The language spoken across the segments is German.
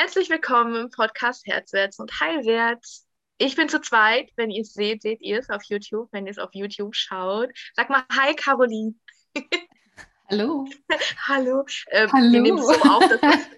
Herzlich willkommen im Podcast Herzwärts und Heilwärts. Ich bin zu zweit. Wenn ihr es seht, seht ihr es auf YouTube. Wenn ihr es auf YouTube schaut, sag mal Hi, Caroline. Hallo. Hallo. Ähm, Hallo. Wir nehmen es so auf, dass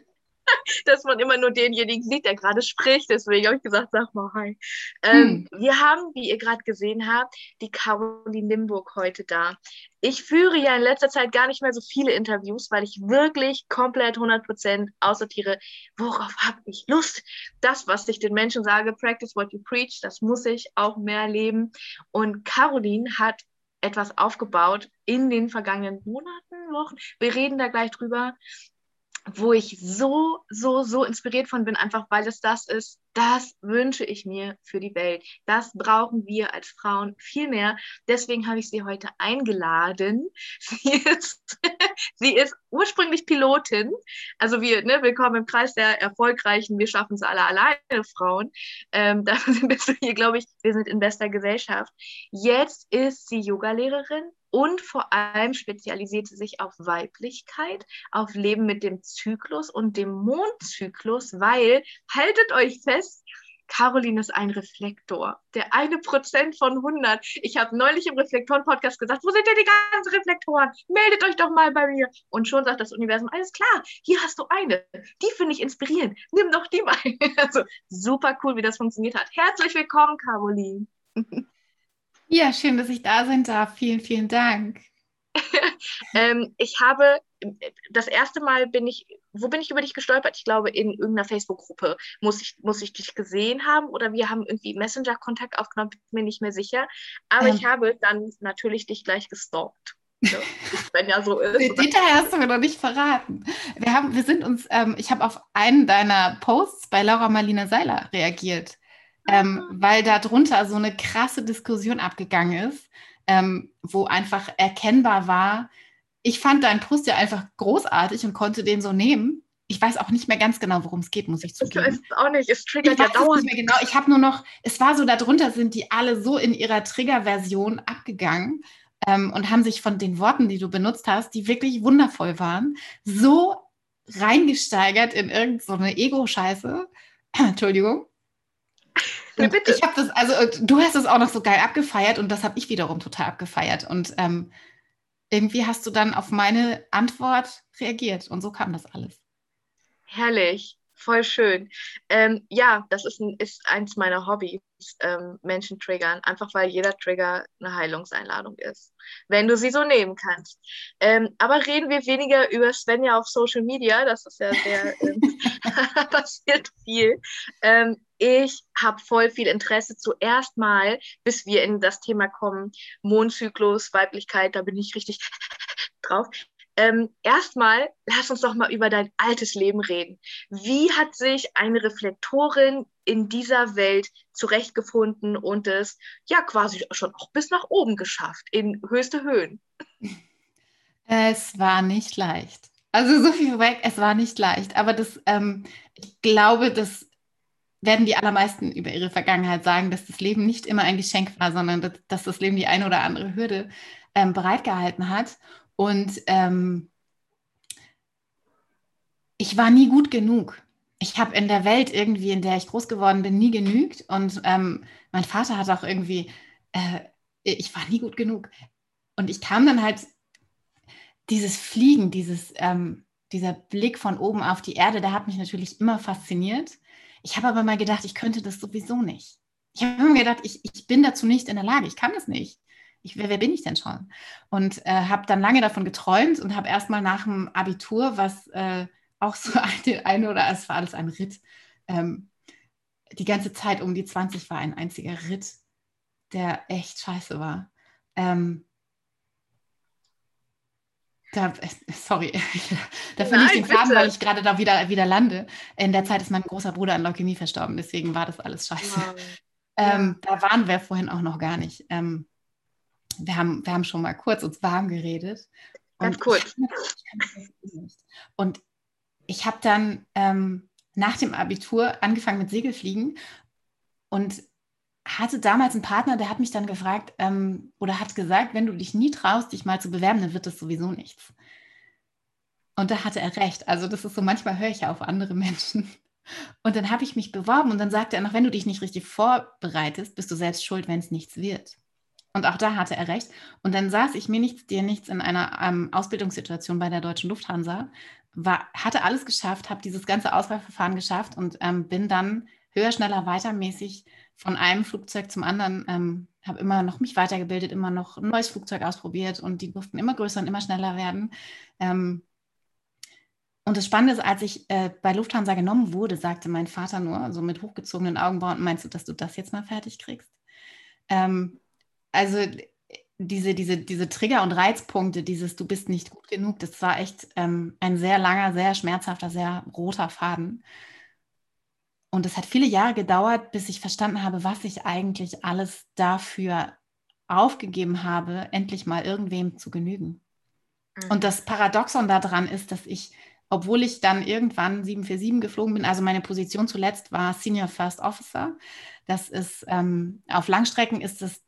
dass man immer nur denjenigen sieht, der gerade spricht. Deswegen habe ich gesagt, sag mal Hi. Ähm, Wir haben, wie ihr gerade gesehen habt, die Caroline Limburg heute da. Ich führe ja in letzter Zeit gar nicht mehr so viele Interviews, weil ich wirklich komplett 100% aussortiere, worauf habe ich Lust. Das, was ich den Menschen sage, practice what you preach, das muss ich auch mehr leben. Und Caroline hat etwas aufgebaut in den vergangenen Monaten, Wochen. Wir reden da gleich drüber wo ich so, so, so inspiriert von bin, einfach weil es das ist, das wünsche ich mir für die Welt. Das brauchen wir als Frauen viel mehr. Deswegen habe ich sie heute eingeladen. Sie ist, sie ist ursprünglich Pilotin. Also wir, ne, willkommen im Kreis der Erfolgreichen. Wir schaffen es alle alleine, Frauen. Ähm, da bist du hier, glaube ich, wir sind in bester Gesellschaft. Jetzt ist sie Yogalehrerin und vor allem spezialisiert sie sich auf Weiblichkeit, auf Leben mit dem Zyklus und dem Mondzyklus, weil, haltet euch fest, Caroline ist ein Reflektor. Der eine Prozent von 100. Ich habe neulich im Reflektoren-Podcast gesagt, wo sind denn die ganzen Reflektoren? Meldet euch doch mal bei mir. Und schon sagt das Universum, alles klar, hier hast du eine. Die finde ich inspirierend. Nimm doch die mal. Also super cool, wie das funktioniert hat. Herzlich willkommen, Caroline. Ja, schön, dass ich da sein darf. Vielen, vielen Dank. ähm, ich habe das erste Mal bin ich, wo bin ich über dich gestolpert? Ich glaube, in irgendeiner Facebook-Gruppe muss ich, muss ich dich gesehen haben oder wir haben irgendwie Messenger-Kontakt aufgenommen, bin mir nicht mehr sicher. Aber ähm. ich habe dann natürlich dich gleich gestalkt. Ja, wenn ja so ist. Den Detail hast du mir noch nicht verraten. Wir, haben, wir sind uns, ähm, ich habe auf einen deiner Posts bei Laura Marlina Seiler reagiert ähm, weil da drunter so eine krasse Diskussion abgegangen ist, ähm, wo einfach erkennbar war, ich fand deinen Post ja einfach großartig und konnte den so nehmen. Ich weiß auch nicht mehr ganz genau, worum es geht, muss ich zugeben. Ich weiß es auch nicht, es triggert ja dauernd. Nicht mehr genau. Ich habe nur noch, es war so, darunter sind die alle so in ihrer Triggerversion abgegangen ähm, und haben sich von den Worten, die du benutzt hast, die wirklich wundervoll waren, so reingesteigert in irgendeine so Ego-Scheiße. Entschuldigung. Bitte. Ich habe das, also äh, du hast es auch noch so geil abgefeiert und das habe ich wiederum total abgefeiert. Und ähm, irgendwie hast du dann auf meine Antwort reagiert und so kam das alles. Herrlich, voll schön. Ähm, ja, das ist, ein, ist eins meiner Hobbys, ähm, Menschen triggern, einfach weil jeder Trigger eine Heilungseinladung ist, wenn du sie so nehmen kannst. Ähm, aber reden wir weniger über Svenja auf Social Media, das ist ja sehr, ähm, passiert viel. Ähm, ich habe voll viel Interesse zuerst mal, bis wir in das Thema kommen, Mondzyklus, Weiblichkeit, da bin ich richtig drauf. Ähm, Erstmal, lass uns doch mal über dein altes Leben reden. Wie hat sich eine Reflektorin in dieser Welt zurechtgefunden und es ja quasi schon auch bis nach oben geschafft, in höchste Höhen? Es war nicht leicht. Also so viel weg, es war nicht leicht. Aber das, ähm, ich glaube, das werden die allermeisten über ihre Vergangenheit sagen, dass das Leben nicht immer ein Geschenk war, sondern dass, dass das Leben die eine oder andere Hürde ähm, bereitgehalten hat. Und ähm, ich war nie gut genug. Ich habe in der Welt irgendwie, in der ich groß geworden bin, nie genügt. Und ähm, mein Vater hat auch irgendwie, äh, ich war nie gut genug. Und ich kam dann halt, dieses Fliegen, dieses, ähm, dieser Blick von oben auf die Erde, der hat mich natürlich immer fasziniert. Ich habe aber mal gedacht, ich könnte das sowieso nicht. Ich habe immer gedacht, ich, ich bin dazu nicht in der Lage, ich kann das nicht. Ich, wer, wer bin ich denn schon? Und äh, habe dann lange davon geträumt und habe erst mal nach dem Abitur, was äh, auch so eine, eine oder es war alles ein Ritt, ähm, die ganze Zeit um die 20 war ein einziger Ritt, der echt scheiße war. Ähm, da, sorry, da verliere ich den Faden, weil ich gerade da wieder, wieder lande. In der Zeit ist mein großer Bruder an Leukämie verstorben, deswegen war das alles scheiße. Wow. Ähm, ja. Da waren wir vorhin auch noch gar nicht. Ähm, wir, haben, wir haben schon mal kurz uns warm geredet. Ganz kurz. Und ich habe dann ähm, nach dem Abitur angefangen mit Segelfliegen und hatte damals einen Partner, der hat mich dann gefragt ähm, oder hat gesagt, wenn du dich nie traust, dich mal zu bewerben, dann wird das sowieso nichts. Und da hatte er recht. Also das ist so, manchmal höre ich ja auf andere Menschen. Und dann habe ich mich beworben und dann sagte er noch, wenn du dich nicht richtig vorbereitest, bist du selbst schuld, wenn es nichts wird. Und auch da hatte er recht. Und dann saß ich mir nichts, dir nichts in einer ähm, Ausbildungssituation bei der Deutschen Lufthansa, war, hatte alles geschafft, habe dieses ganze Auswahlverfahren geschafft und ähm, bin dann höher, schneller, weitermäßig von einem Flugzeug zum anderen, ähm, habe immer noch mich weitergebildet, immer noch ein neues Flugzeug ausprobiert und die durften immer größer und immer schneller werden. Ähm, und das Spannende ist, als ich äh, bei Lufthansa genommen wurde, sagte mein Vater nur, so mit hochgezogenen Augenbrauen, meinst du, dass du das jetzt mal fertig kriegst? Ähm, also diese, diese, diese Trigger- und Reizpunkte, dieses Du bist nicht gut genug, das war echt ähm, ein sehr langer, sehr schmerzhafter, sehr roter Faden. Und es hat viele Jahre gedauert, bis ich verstanden habe, was ich eigentlich alles dafür aufgegeben habe, endlich mal irgendwem zu genügen. Mhm. Und das Paradoxon daran ist, dass ich, obwohl ich dann irgendwann 747 geflogen bin, also meine Position zuletzt war Senior First Officer. Das ist ähm, auf Langstrecken ist es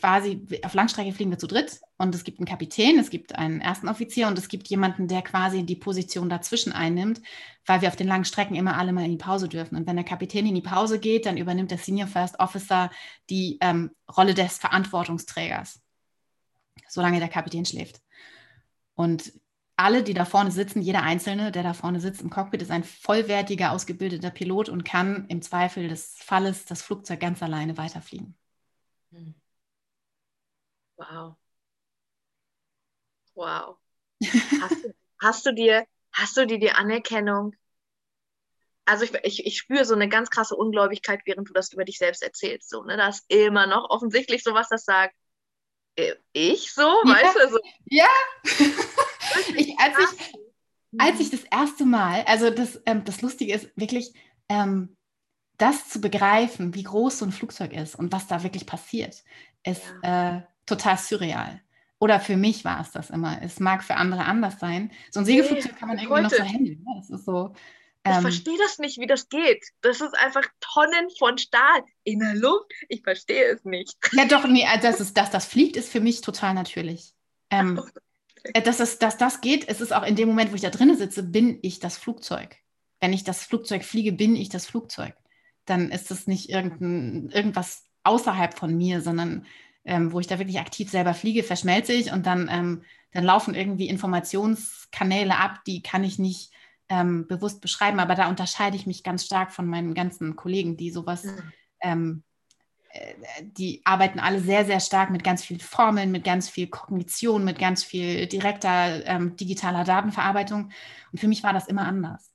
quasi, auf Langstrecke fliegen wir zu dritt und es gibt einen Kapitän, es gibt einen ersten Offizier und es gibt jemanden, der quasi die Position dazwischen einnimmt, weil wir auf den langen Strecken immer alle mal in die Pause dürfen. Und wenn der Kapitän in die Pause geht, dann übernimmt der Senior First Officer die ähm, Rolle des Verantwortungsträgers, solange der Kapitän schläft. Und alle, die da vorne sitzen, jeder Einzelne, der da vorne sitzt im Cockpit, ist ein vollwertiger, ausgebildeter Pilot und kann im Zweifel des Falles das Flugzeug ganz alleine weiterfliegen. Hm. Wow. Wow. Hast du, hast du dir, hast du dir die Anerkennung? Also ich, ich, ich spüre so eine ganz krasse Ungläubigkeit, während du das über dich selbst erzählst. So, ne? Da ist immer noch offensichtlich sowas, das sagt, äh, ich so, ja. weißt du? So. Ja. ich, als, ich, als ich das erste Mal, also das, ähm, das Lustige ist wirklich, ähm, das zu begreifen, wie groß so ein Flugzeug ist und was da wirklich passiert, ist ja. äh, total surreal. Oder für mich war es das immer. Es mag für andere anders sein. So ein Segelflugzeug nee, kann man irgendwie heute. noch so handeln. Ne? Das ist so. Ähm, ich verstehe das nicht, wie das geht. Das ist einfach Tonnen von Stahl in der Luft. Ich verstehe es nicht. Ja, doch, nee, äh, dass, es, dass das fliegt, ist für mich total natürlich. Ähm, äh, dass, das, dass das geht, es ist auch in dem Moment, wo ich da drinnen sitze, bin ich das Flugzeug. Wenn ich das Flugzeug fliege, bin ich das Flugzeug. Dann ist das nicht irgendein, irgendwas außerhalb von mir, sondern ähm, wo ich da wirklich aktiv selber fliege, verschmelze ich und dann, ähm, dann laufen irgendwie Informationskanäle ab, die kann ich nicht ähm, bewusst beschreiben, aber da unterscheide ich mich ganz stark von meinen ganzen Kollegen, die sowas, mhm. äh, die arbeiten alle sehr, sehr stark mit ganz vielen Formeln, mit ganz viel Kognition, mit ganz viel direkter ähm, digitaler Datenverarbeitung. Und für mich war das immer anders.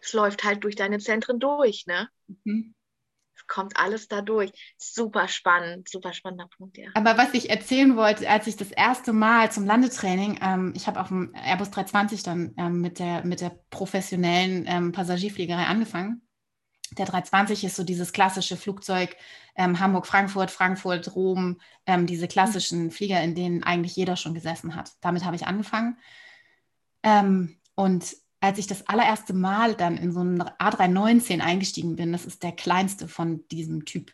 Es läuft halt durch deine Zentren durch, ne? Mhm kommt alles da durch. Super spannend, super spannender Punkt, ja. Aber was ich erzählen wollte, als ich das erste Mal zum Landetraining, ähm, ich habe auf dem Airbus 320 dann ähm, mit, der, mit der professionellen ähm, Passagierfliegerei angefangen. Der 320 ist so dieses klassische Flugzeug ähm, Hamburg-Frankfurt, Frankfurt-Rom, ähm, diese klassischen Flieger, in denen eigentlich jeder schon gesessen hat. Damit habe ich angefangen. Ähm, und als ich das allererste Mal dann in so einen A319 eingestiegen bin, das ist der kleinste von diesem Typ.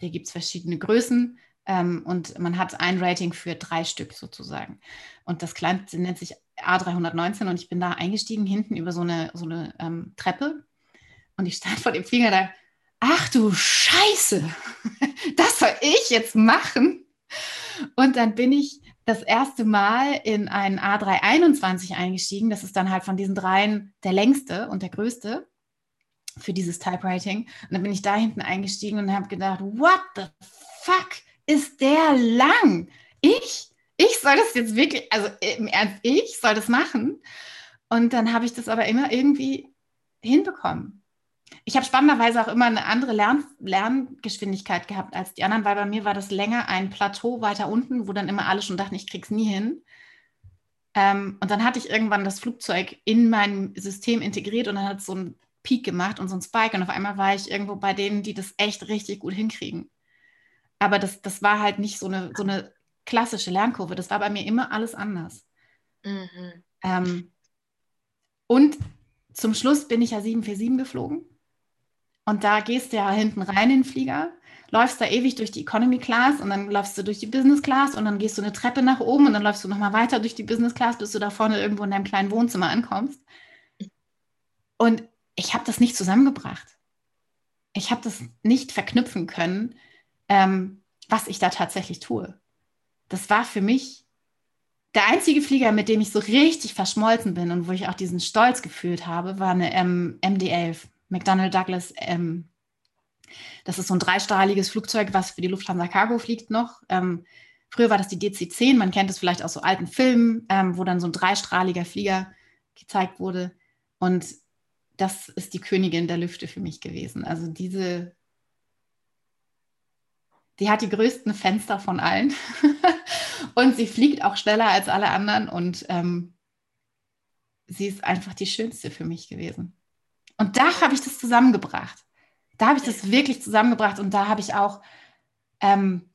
Da gibt es verschiedene Größen ähm, und man hat ein Rating für drei Stück sozusagen. Und das kleinste nennt sich A319 und ich bin da eingestiegen, hinten über so eine, so eine ähm, Treppe. Und ich stand vor dem Flieger da, ach du Scheiße, das soll ich jetzt machen. Und dann bin ich das erste Mal in einen A321 eingestiegen. Das ist dann halt von diesen dreien der längste und der größte für dieses Typewriting. Und dann bin ich da hinten eingestiegen und habe gedacht, what the fuck ist der lang? Ich? Ich soll das jetzt wirklich, also im Ernst, ich soll das machen? Und dann habe ich das aber immer irgendwie hinbekommen ich habe spannenderweise auch immer eine andere Lern Lerngeschwindigkeit gehabt als die anderen, weil bei mir war das länger ein Plateau weiter unten, wo dann immer alle schon dachten, ich krieg's nie hin. Ähm, und dann hatte ich irgendwann das Flugzeug in mein System integriert und dann hat es so einen Peak gemacht und so einen Spike und auf einmal war ich irgendwo bei denen, die das echt richtig gut hinkriegen. Aber das, das war halt nicht so eine, so eine klassische Lernkurve. Das war bei mir immer alles anders. Mhm. Ähm, und zum Schluss bin ich ja 747 geflogen. Und da gehst du ja hinten rein in den Flieger, läufst da ewig durch die Economy Class und dann läufst du durch die Business Class und dann gehst du eine Treppe nach oben und dann läufst du nochmal weiter durch die Business Class, bis du da vorne irgendwo in deinem kleinen Wohnzimmer ankommst. Und ich habe das nicht zusammengebracht. Ich habe das nicht verknüpfen können, ähm, was ich da tatsächlich tue. Das war für mich der einzige Flieger, mit dem ich so richtig verschmolzen bin und wo ich auch diesen Stolz gefühlt habe, war eine ähm, MD-11, McDonnell Douglas. Ähm, das ist so ein dreistrahliges Flugzeug, was für die Lufthansa Cargo fliegt noch. Ähm, früher war das die DC-10, man kennt es vielleicht aus so alten Filmen, ähm, wo dann so ein dreistrahliger Flieger gezeigt wurde. Und das ist die Königin der Lüfte für mich gewesen. Also diese, die hat die größten Fenster von allen und sie fliegt auch schneller als alle anderen und ähm, sie ist einfach die schönste für mich gewesen. Und da habe ich das zusammengebracht. Da habe ich das wirklich zusammengebracht und da habe ich auch, ähm,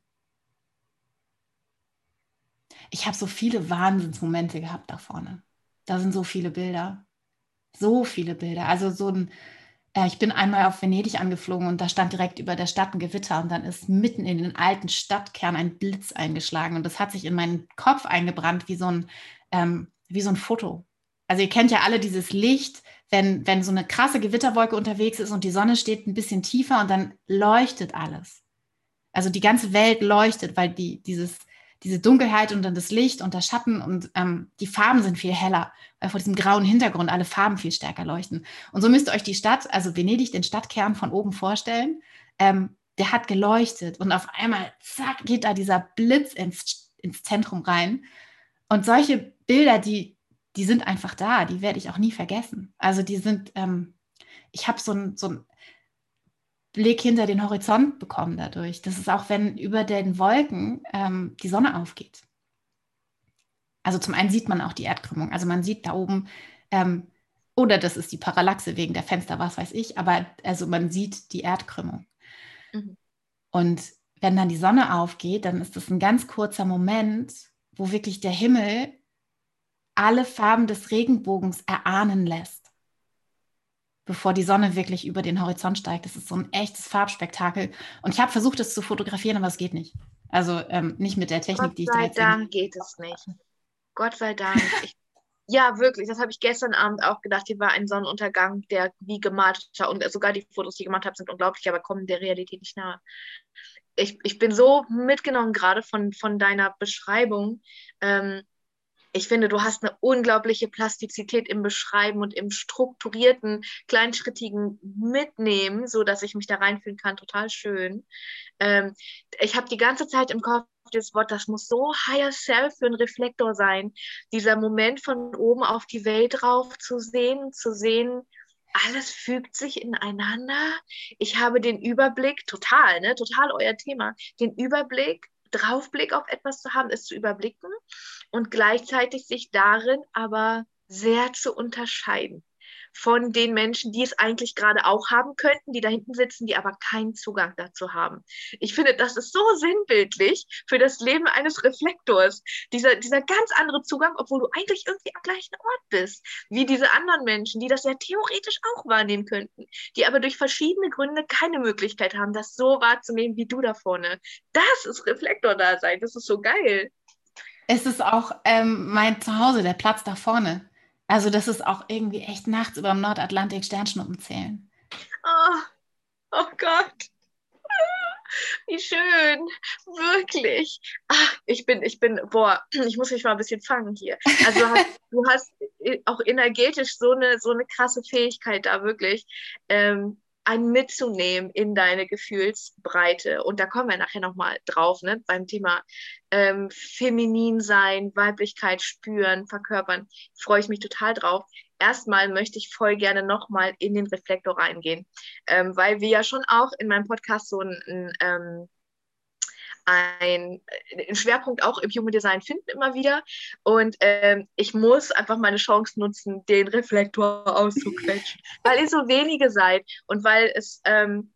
ich habe so viele Wahnsinnsmomente gehabt da vorne. Da sind so viele Bilder. So viele Bilder. Also so ein, äh, ich bin einmal auf Venedig angeflogen und da stand direkt über der Stadt ein Gewitter und dann ist mitten in den alten Stadtkern ein Blitz eingeschlagen und das hat sich in meinen Kopf eingebrannt wie so ein, ähm, wie so ein Foto. Also ihr kennt ja alle dieses Licht, wenn, wenn so eine krasse Gewitterwolke unterwegs ist und die Sonne steht ein bisschen tiefer und dann leuchtet alles. Also die ganze Welt leuchtet, weil die, dieses, diese Dunkelheit und dann das Licht und der Schatten und ähm, die Farben sind viel heller, weil vor diesem grauen Hintergrund alle Farben viel stärker leuchten. Und so müsst ihr euch die Stadt, also Venedig, den Stadtkern von oben vorstellen. Ähm, der hat geleuchtet und auf einmal, zack, geht da dieser Blitz ins, ins Zentrum rein. Und solche Bilder, die, die sind einfach da, die werde ich auch nie vergessen. Also die sind, ähm, ich habe so ein, so Blick hinter den Horizont bekommen dadurch. Das ist auch, wenn über den Wolken ähm, die Sonne aufgeht. Also zum einen sieht man auch die Erdkrümmung. Also man sieht da oben, ähm, oder das ist die Parallaxe wegen der Fenster, was weiß ich, aber also man sieht die Erdkrümmung. Mhm. Und wenn dann die Sonne aufgeht, dann ist das ein ganz kurzer Moment, wo wirklich der Himmel alle Farben des Regenbogens erahnen lässt bevor die Sonne wirklich über den Horizont steigt. Das ist so ein echtes Farbspektakel. Und ich habe versucht, es zu fotografieren, aber es geht nicht. Also ähm, nicht mit der Technik, die ich da jetzt. Gott sei Dank geht es nicht. Gott sei Dank. Ich, ja, wirklich. Das habe ich gestern Abend auch gedacht. Hier war ein Sonnenuntergang, der wie gemalt war. Und sogar die Fotos, die ich gemacht habe, sind unglaublich, aber kommen der Realität nicht nahe. Ich, ich bin so mitgenommen gerade von, von deiner Beschreibung. Ähm, ich finde, du hast eine unglaubliche Plastizität im Beschreiben und im strukturierten, kleinschrittigen Mitnehmen, so dass ich mich da reinfühlen kann. Total schön. Ähm, ich habe die ganze Zeit im Kopf das Wort, das muss so higher self für einen Reflektor sein. Dieser Moment von oben auf die Welt drauf zu sehen, zu sehen, alles fügt sich ineinander. Ich habe den Überblick, total, ne, total euer Thema, den Überblick Draufblick auf etwas zu haben, es zu überblicken und gleichzeitig sich darin aber sehr zu unterscheiden von den Menschen, die es eigentlich gerade auch haben könnten, die da hinten sitzen, die aber keinen Zugang dazu haben. Ich finde, das ist so sinnbildlich für das Leben eines Reflektors. Dieser, dieser ganz andere Zugang, obwohl du eigentlich irgendwie am gleichen Ort bist, wie diese anderen Menschen, die das ja theoretisch auch wahrnehmen könnten, die aber durch verschiedene Gründe keine Möglichkeit haben, das so wahrzunehmen wie du da vorne. Das ist Reflektor-Dasein. Das ist so geil. Es ist auch ähm, mein Zuhause, der Platz da vorne. Also das ist auch irgendwie echt nachts über dem Nordatlantik Sternschnuppen zählen. Oh, oh Gott. Wie schön, wirklich. Ach, ich bin, ich bin, boah, ich muss mich mal ein bisschen fangen hier. Also du hast, du hast auch energetisch so eine, so eine krasse Fähigkeit da wirklich. Ähm, einen mitzunehmen in deine Gefühlsbreite. Und da kommen wir nachher nochmal drauf, ne? beim Thema ähm, Feminin sein, Weiblichkeit spüren, verkörpern. Freue ich mich total drauf. Erstmal möchte ich voll gerne nochmal in den Reflektor reingehen, ähm, weil wir ja schon auch in meinem Podcast so ein, ein ähm, ein, einen Schwerpunkt auch im Human Design finden immer wieder. Und ähm, ich muss einfach meine Chance nutzen, den Reflektor auszuquetschen, weil ihr so wenige seid und weil es, ähm,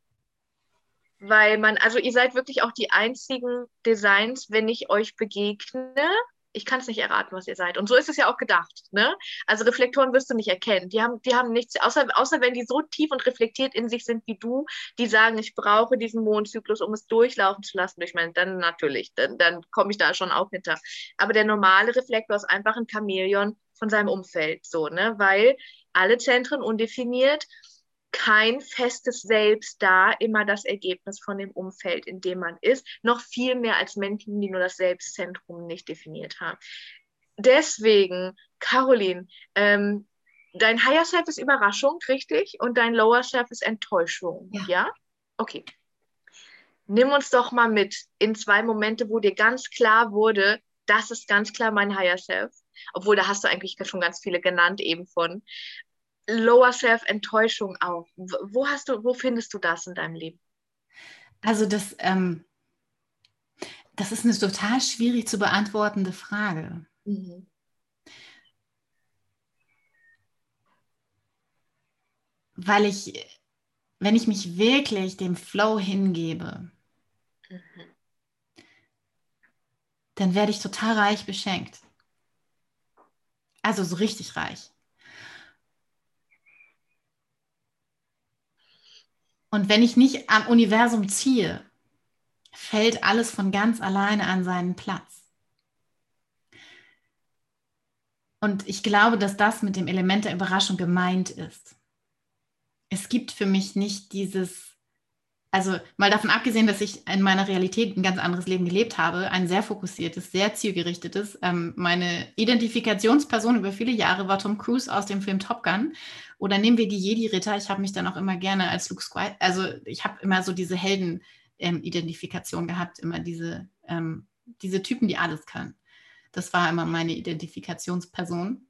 weil man, also ihr seid wirklich auch die einzigen Designs, wenn ich euch begegne, ich kann es nicht erraten, was ihr seid. Und so ist es ja auch gedacht. Ne? Also Reflektoren wirst du nicht erkennen. Die haben, die haben nichts, außer, außer wenn die so tief und reflektiert in sich sind wie du, die sagen, ich brauche diesen Mondzyklus, um es durchlaufen zu lassen durch meinen, dann natürlich, dann, dann komme ich da schon auch hinter. Aber der normale Reflektor ist einfach ein Chamäleon von seinem Umfeld, so, ne? Weil alle Zentren undefiniert kein festes Selbst da, immer das Ergebnis von dem Umfeld, in dem man ist, noch viel mehr als Menschen, die nur das Selbstzentrum nicht definiert haben. Deswegen, Caroline, ähm, dein Higher Self ist Überraschung, richtig? Und dein Lower Self ist Enttäuschung, ja? ja? Okay. Nimm uns doch mal mit in zwei Momente, wo dir ganz klar wurde, das ist ganz klar mein Higher Self. Obwohl, da hast du eigentlich schon ganz viele genannt eben von. Lower Self Enttäuschung auch. Wo hast du, wo findest du das in deinem Leben? Also das, ähm, das ist eine total schwierig zu beantwortende Frage. Mhm. Weil ich, wenn ich mich wirklich dem Flow hingebe, mhm. dann werde ich total reich beschenkt. Also so richtig reich. Und wenn ich nicht am Universum ziehe, fällt alles von ganz alleine an seinen Platz. Und ich glaube, dass das mit dem Element der Überraschung gemeint ist. Es gibt für mich nicht dieses, also mal davon abgesehen, dass ich in meiner Realität ein ganz anderes Leben gelebt habe, ein sehr fokussiertes, sehr zielgerichtetes. Ähm, meine Identifikationsperson über viele Jahre war Tom Cruise aus dem Film Top Gun. Oder nehmen wir die Jedi-Ritter. Ich habe mich dann auch immer gerne als Luke Skywalker, also ich habe immer so diese Helden-Identifikation ähm, gehabt, immer diese, ähm, diese Typen, die alles können. Das war immer meine Identifikationsperson.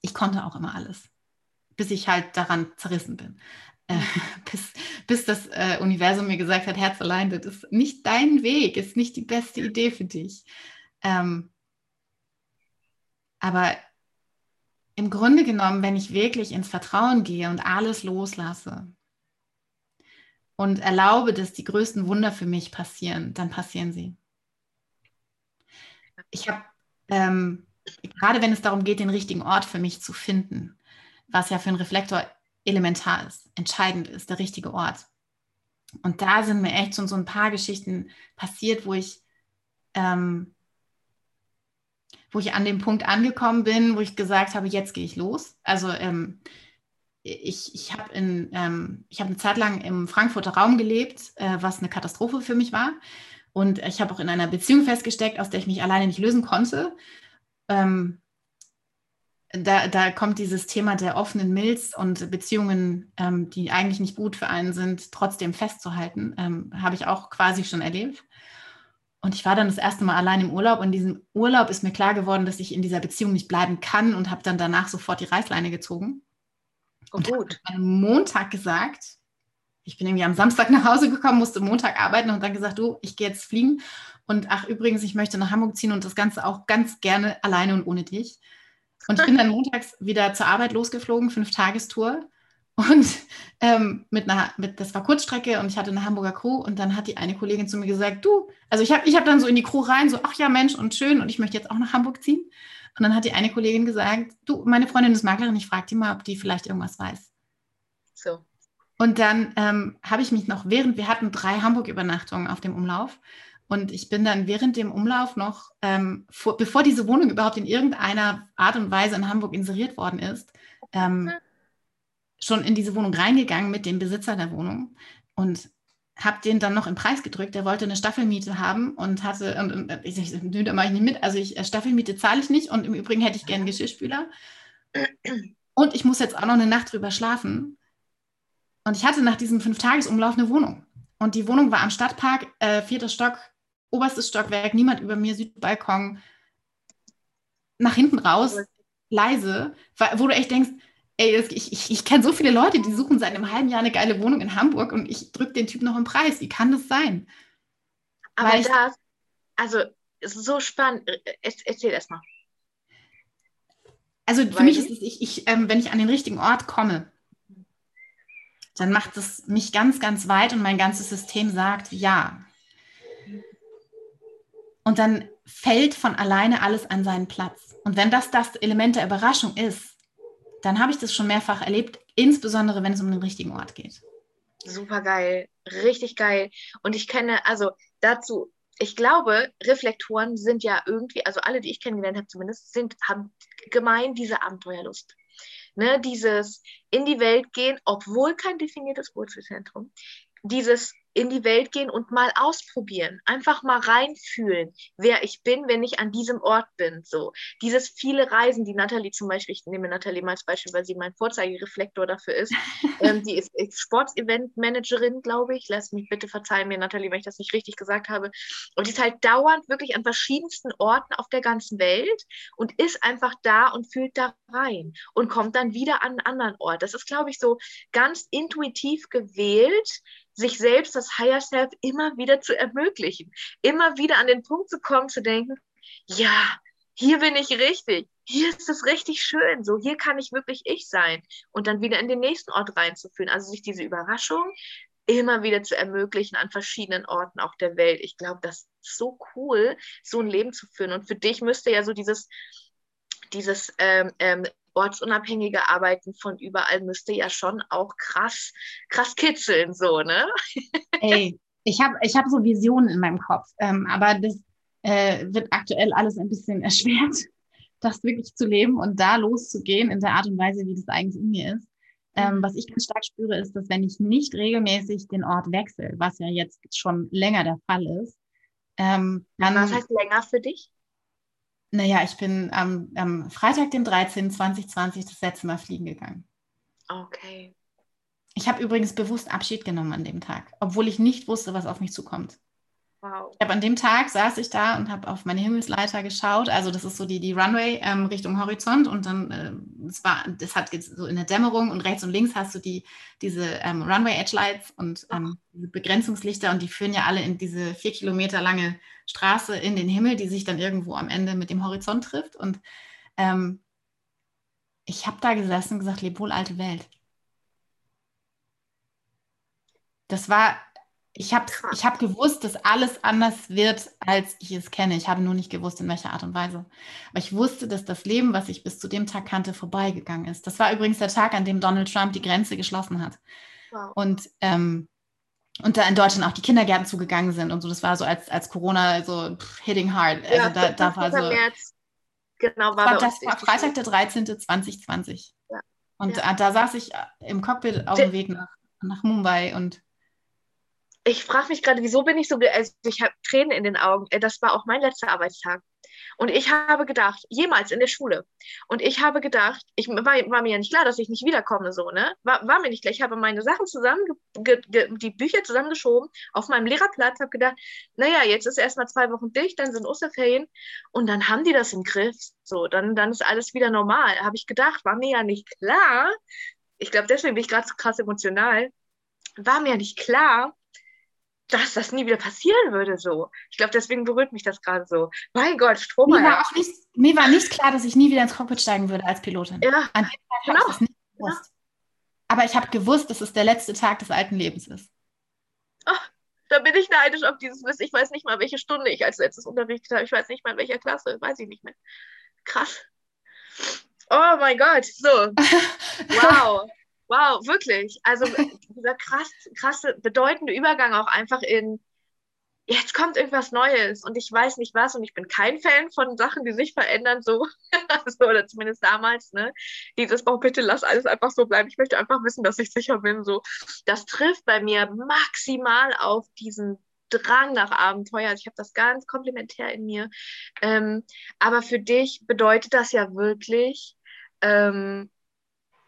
Ich konnte auch immer alles, bis ich halt daran zerrissen bin. Äh, bis, bis das äh, Universum mir gesagt hat, Herz allein, das ist nicht dein Weg, ist nicht die beste Idee für dich. Ähm, aber im Grunde genommen, wenn ich wirklich ins Vertrauen gehe und alles loslasse und erlaube, dass die größten Wunder für mich passieren, dann passieren sie. Ich habe, ähm, gerade wenn es darum geht, den richtigen Ort für mich zu finden, was ja für einen Reflektor elementar ist, entscheidend ist, der richtige Ort. Und da sind mir echt schon so ein paar Geschichten passiert, wo ich ähm, wo ich an dem Punkt angekommen bin, wo ich gesagt habe, jetzt gehe ich los. Also ähm, ich, ich habe ähm, hab eine Zeit lang im Frankfurter Raum gelebt, äh, was eine Katastrophe für mich war. Und ich habe auch in einer Beziehung festgesteckt, aus der ich mich alleine nicht lösen konnte. Ähm, da, da, kommt dieses Thema der offenen Milz und Beziehungen, ähm, die eigentlich nicht gut für einen sind, trotzdem festzuhalten, ähm, habe ich auch quasi schon erlebt. Und ich war dann das erste Mal allein im Urlaub. Und in diesem Urlaub ist mir klar geworden, dass ich in dieser Beziehung nicht bleiben kann und habe dann danach sofort die Reißleine gezogen. Oh, und gut. Am Montag gesagt, ich bin irgendwie am Samstag nach Hause gekommen, musste Montag arbeiten und dann gesagt, du, ich gehe jetzt fliegen. Und ach, übrigens, ich möchte nach Hamburg ziehen und das Ganze auch ganz gerne alleine und ohne dich. Und ich bin dann montags wieder zur Arbeit losgeflogen, fünf Tagestour. Und ähm, mit einer, mit, das war Kurzstrecke und ich hatte eine Hamburger Crew und dann hat die eine Kollegin zu mir gesagt, du, also ich habe ich hab dann so in die Crew rein, so, ach ja, Mensch und schön und ich möchte jetzt auch nach Hamburg ziehen. Und dann hat die eine Kollegin gesagt, du, meine Freundin ist Maklerin, ich frage die mal, ob die vielleicht irgendwas weiß. So. Und dann ähm, habe ich mich noch, während wir hatten drei Hamburg-Übernachtungen auf dem Umlauf und ich bin dann während dem Umlauf noch, ähm, vor, bevor diese Wohnung überhaupt in irgendeiner Art und Weise in Hamburg inseriert worden ist, ähm, schon in diese Wohnung reingegangen mit dem Besitzer der Wohnung und habe den dann noch im Preis gedrückt. Der wollte eine Staffelmiete haben und hatte, und, und ich sage, nö, da mache ich nicht mit. Also ich, äh, Staffelmiete zahle ich nicht und im Übrigen hätte ich gerne einen Geschirrspüler. Und ich muss jetzt auch noch eine Nacht drüber schlafen. Und ich hatte nach diesem Fünf-Tages-Umlauf eine Wohnung. Und die Wohnung war am Stadtpark, äh, vierter Stock, oberstes Stockwerk, niemand über mir, Südbalkon, nach hinten raus, leise, wo du echt denkst, ey, ich, ich, ich kenne so viele Leute, die suchen seit einem halben Jahr eine geile Wohnung in Hamburg und ich drücke den Typ noch im Preis. Wie kann das sein? Aber Weil das, also ist so spannend. Erzähl erst mal. Also für Weil mich ist es, ich, ich, ähm, wenn ich an den richtigen Ort komme, dann macht es mich ganz, ganz weit und mein ganzes System sagt ja. Und dann fällt von alleine alles an seinen Platz. Und wenn das das Element der Überraschung ist, dann habe ich das schon mehrfach erlebt, insbesondere wenn es um den richtigen Ort geht. Super geil, richtig geil. Und ich kenne, also dazu, ich glaube, Reflektoren sind ja irgendwie, also alle, die ich kennengelernt habe zumindest, sind, haben gemein diese Abenteuerlust. Ne, dieses in die Welt gehen, obwohl kein definiertes Wurzelzentrum, dieses in die Welt gehen und mal ausprobieren, einfach mal reinfühlen, wer ich bin, wenn ich an diesem Ort bin. So dieses viele Reisen, die Nathalie zum Beispiel, ich nehme Nathalie mal als Beispiel, weil sie mein Vorzeigereflektor dafür ist. ähm, die ist, ist Sportsevent-Managerin, glaube ich. Lass mich bitte verzeihen mir, Nathalie, wenn ich das nicht richtig gesagt habe. Und die ist halt dauernd wirklich an verschiedensten Orten auf der ganzen Welt und ist einfach da und fühlt da rein und kommt dann wieder an einen anderen Ort. Das ist, glaube ich, so ganz intuitiv gewählt sich selbst, das Higher Self, immer wieder zu ermöglichen. Immer wieder an den Punkt zu kommen, zu denken, ja, hier bin ich richtig, hier ist es richtig schön, so hier kann ich wirklich ich sein und dann wieder in den nächsten Ort reinzuführen. Also sich diese Überraschung immer wieder zu ermöglichen an verschiedenen Orten auf der Welt. Ich glaube, das ist so cool, so ein Leben zu führen. Und für dich müsste ja so dieses, dieses ähm, ähm, ortsunabhängige Arbeiten von überall müsste ja schon auch krass, krass kitzeln, so, ne? Ey, ich habe ich hab so Visionen in meinem Kopf, ähm, aber das äh, wird aktuell alles ein bisschen erschwert, das wirklich zu leben und da loszugehen in der Art und Weise, wie das eigentlich in mir ist. Ähm, mhm. was ich ganz stark spüre, ist, dass wenn ich nicht regelmäßig den Ort wechsle, was ja jetzt schon länger der Fall ist, ähm, dann. Was heißt länger für dich? Naja, ich bin am, am Freitag, den 13. 2020, das letzte Mal fliegen gegangen. Okay. Ich habe übrigens bewusst Abschied genommen an dem Tag, obwohl ich nicht wusste, was auf mich zukommt. Wow. Ich habe an dem Tag saß ich da und habe auf meine Himmelsleiter geschaut. Also das ist so die, die Runway ähm, Richtung Horizont und dann äh, das war, das hat so in der Dämmerung und rechts und links hast du die diese ähm, Runway Edge Lights und ähm, diese Begrenzungslichter und die führen ja alle in diese vier Kilometer lange Straße in den Himmel, die sich dann irgendwo am Ende mit dem Horizont trifft. Und ähm, ich habe da gesessen und gesagt, leb wohl alte Welt. Das war ich habe ich hab gewusst, dass alles anders wird, als ich es kenne. Ich habe nur nicht gewusst, in welcher Art und Weise. Aber ich wusste, dass das Leben, was ich bis zu dem Tag kannte, vorbeigegangen ist. Das war übrigens der Tag, an dem Donald Trump die Grenze geschlossen hat. Wow. Und, ähm, und da in Deutschland auch die Kindergärten zugegangen sind und so. Das war so als, als Corona so pff, hitting hard. Also ja, da, da war so. März. Genau, war, war das war Freitag, der 13. 2020. Ja. Und ja. Da, da saß ich im Cockpit auf dem Weg nach, nach Mumbai und ich frage mich gerade, wieso bin ich so, also ich habe Tränen in den Augen. Äh, das war auch mein letzter Arbeitstag. Und ich habe gedacht, jemals in der Schule. Und ich habe gedacht, ich war, war mir ja nicht klar, dass ich nicht wiederkomme, so, ne? War, war mir nicht klar. Ich habe meine Sachen zusammen, die Bücher zusammengeschoben, auf meinem Lehrerplatz, habe gedacht, naja, jetzt ist erstmal zwei Wochen dicht, dann sind Osterferien und dann haben die das im Griff. So, dann, dann ist alles wieder normal. Habe ich gedacht, war mir ja nicht klar. Ich glaube, deswegen bin ich gerade so krass emotional. War mir ja nicht klar, dass das nie wieder passieren würde so. Ich glaube, deswegen berührt mich das gerade so. Mein Gott, Strom. Mir, war nicht, mir war nicht klar, dass ich nie wieder ins Cockpit steigen würde als Pilotin. Ja, An dem Tag genau. habe ich das nicht gewusst. Ja. Aber ich habe gewusst, dass es der letzte Tag des alten Lebens ist. Ach, da bin ich neidisch auf dieses Wissen. Ich weiß nicht mal, welche Stunde ich als letztes unterrichtet habe. Ich weiß nicht mal, in welcher Klasse. Weiß ich nicht mehr. Krass. Oh mein Gott. So. Wow. Wow, wirklich. Also dieser krass, krasse, bedeutende Übergang auch einfach in, jetzt kommt irgendwas Neues und ich weiß nicht was und ich bin kein Fan von Sachen, die sich verändern, so, so oder zumindest damals, ne? Dieses, oh bitte lass alles einfach so bleiben. Ich möchte einfach wissen, dass ich sicher bin, so. Das trifft bei mir maximal auf diesen Drang nach Abenteuer. Also ich habe das ganz komplementär in mir. Ähm, aber für dich bedeutet das ja wirklich, ähm,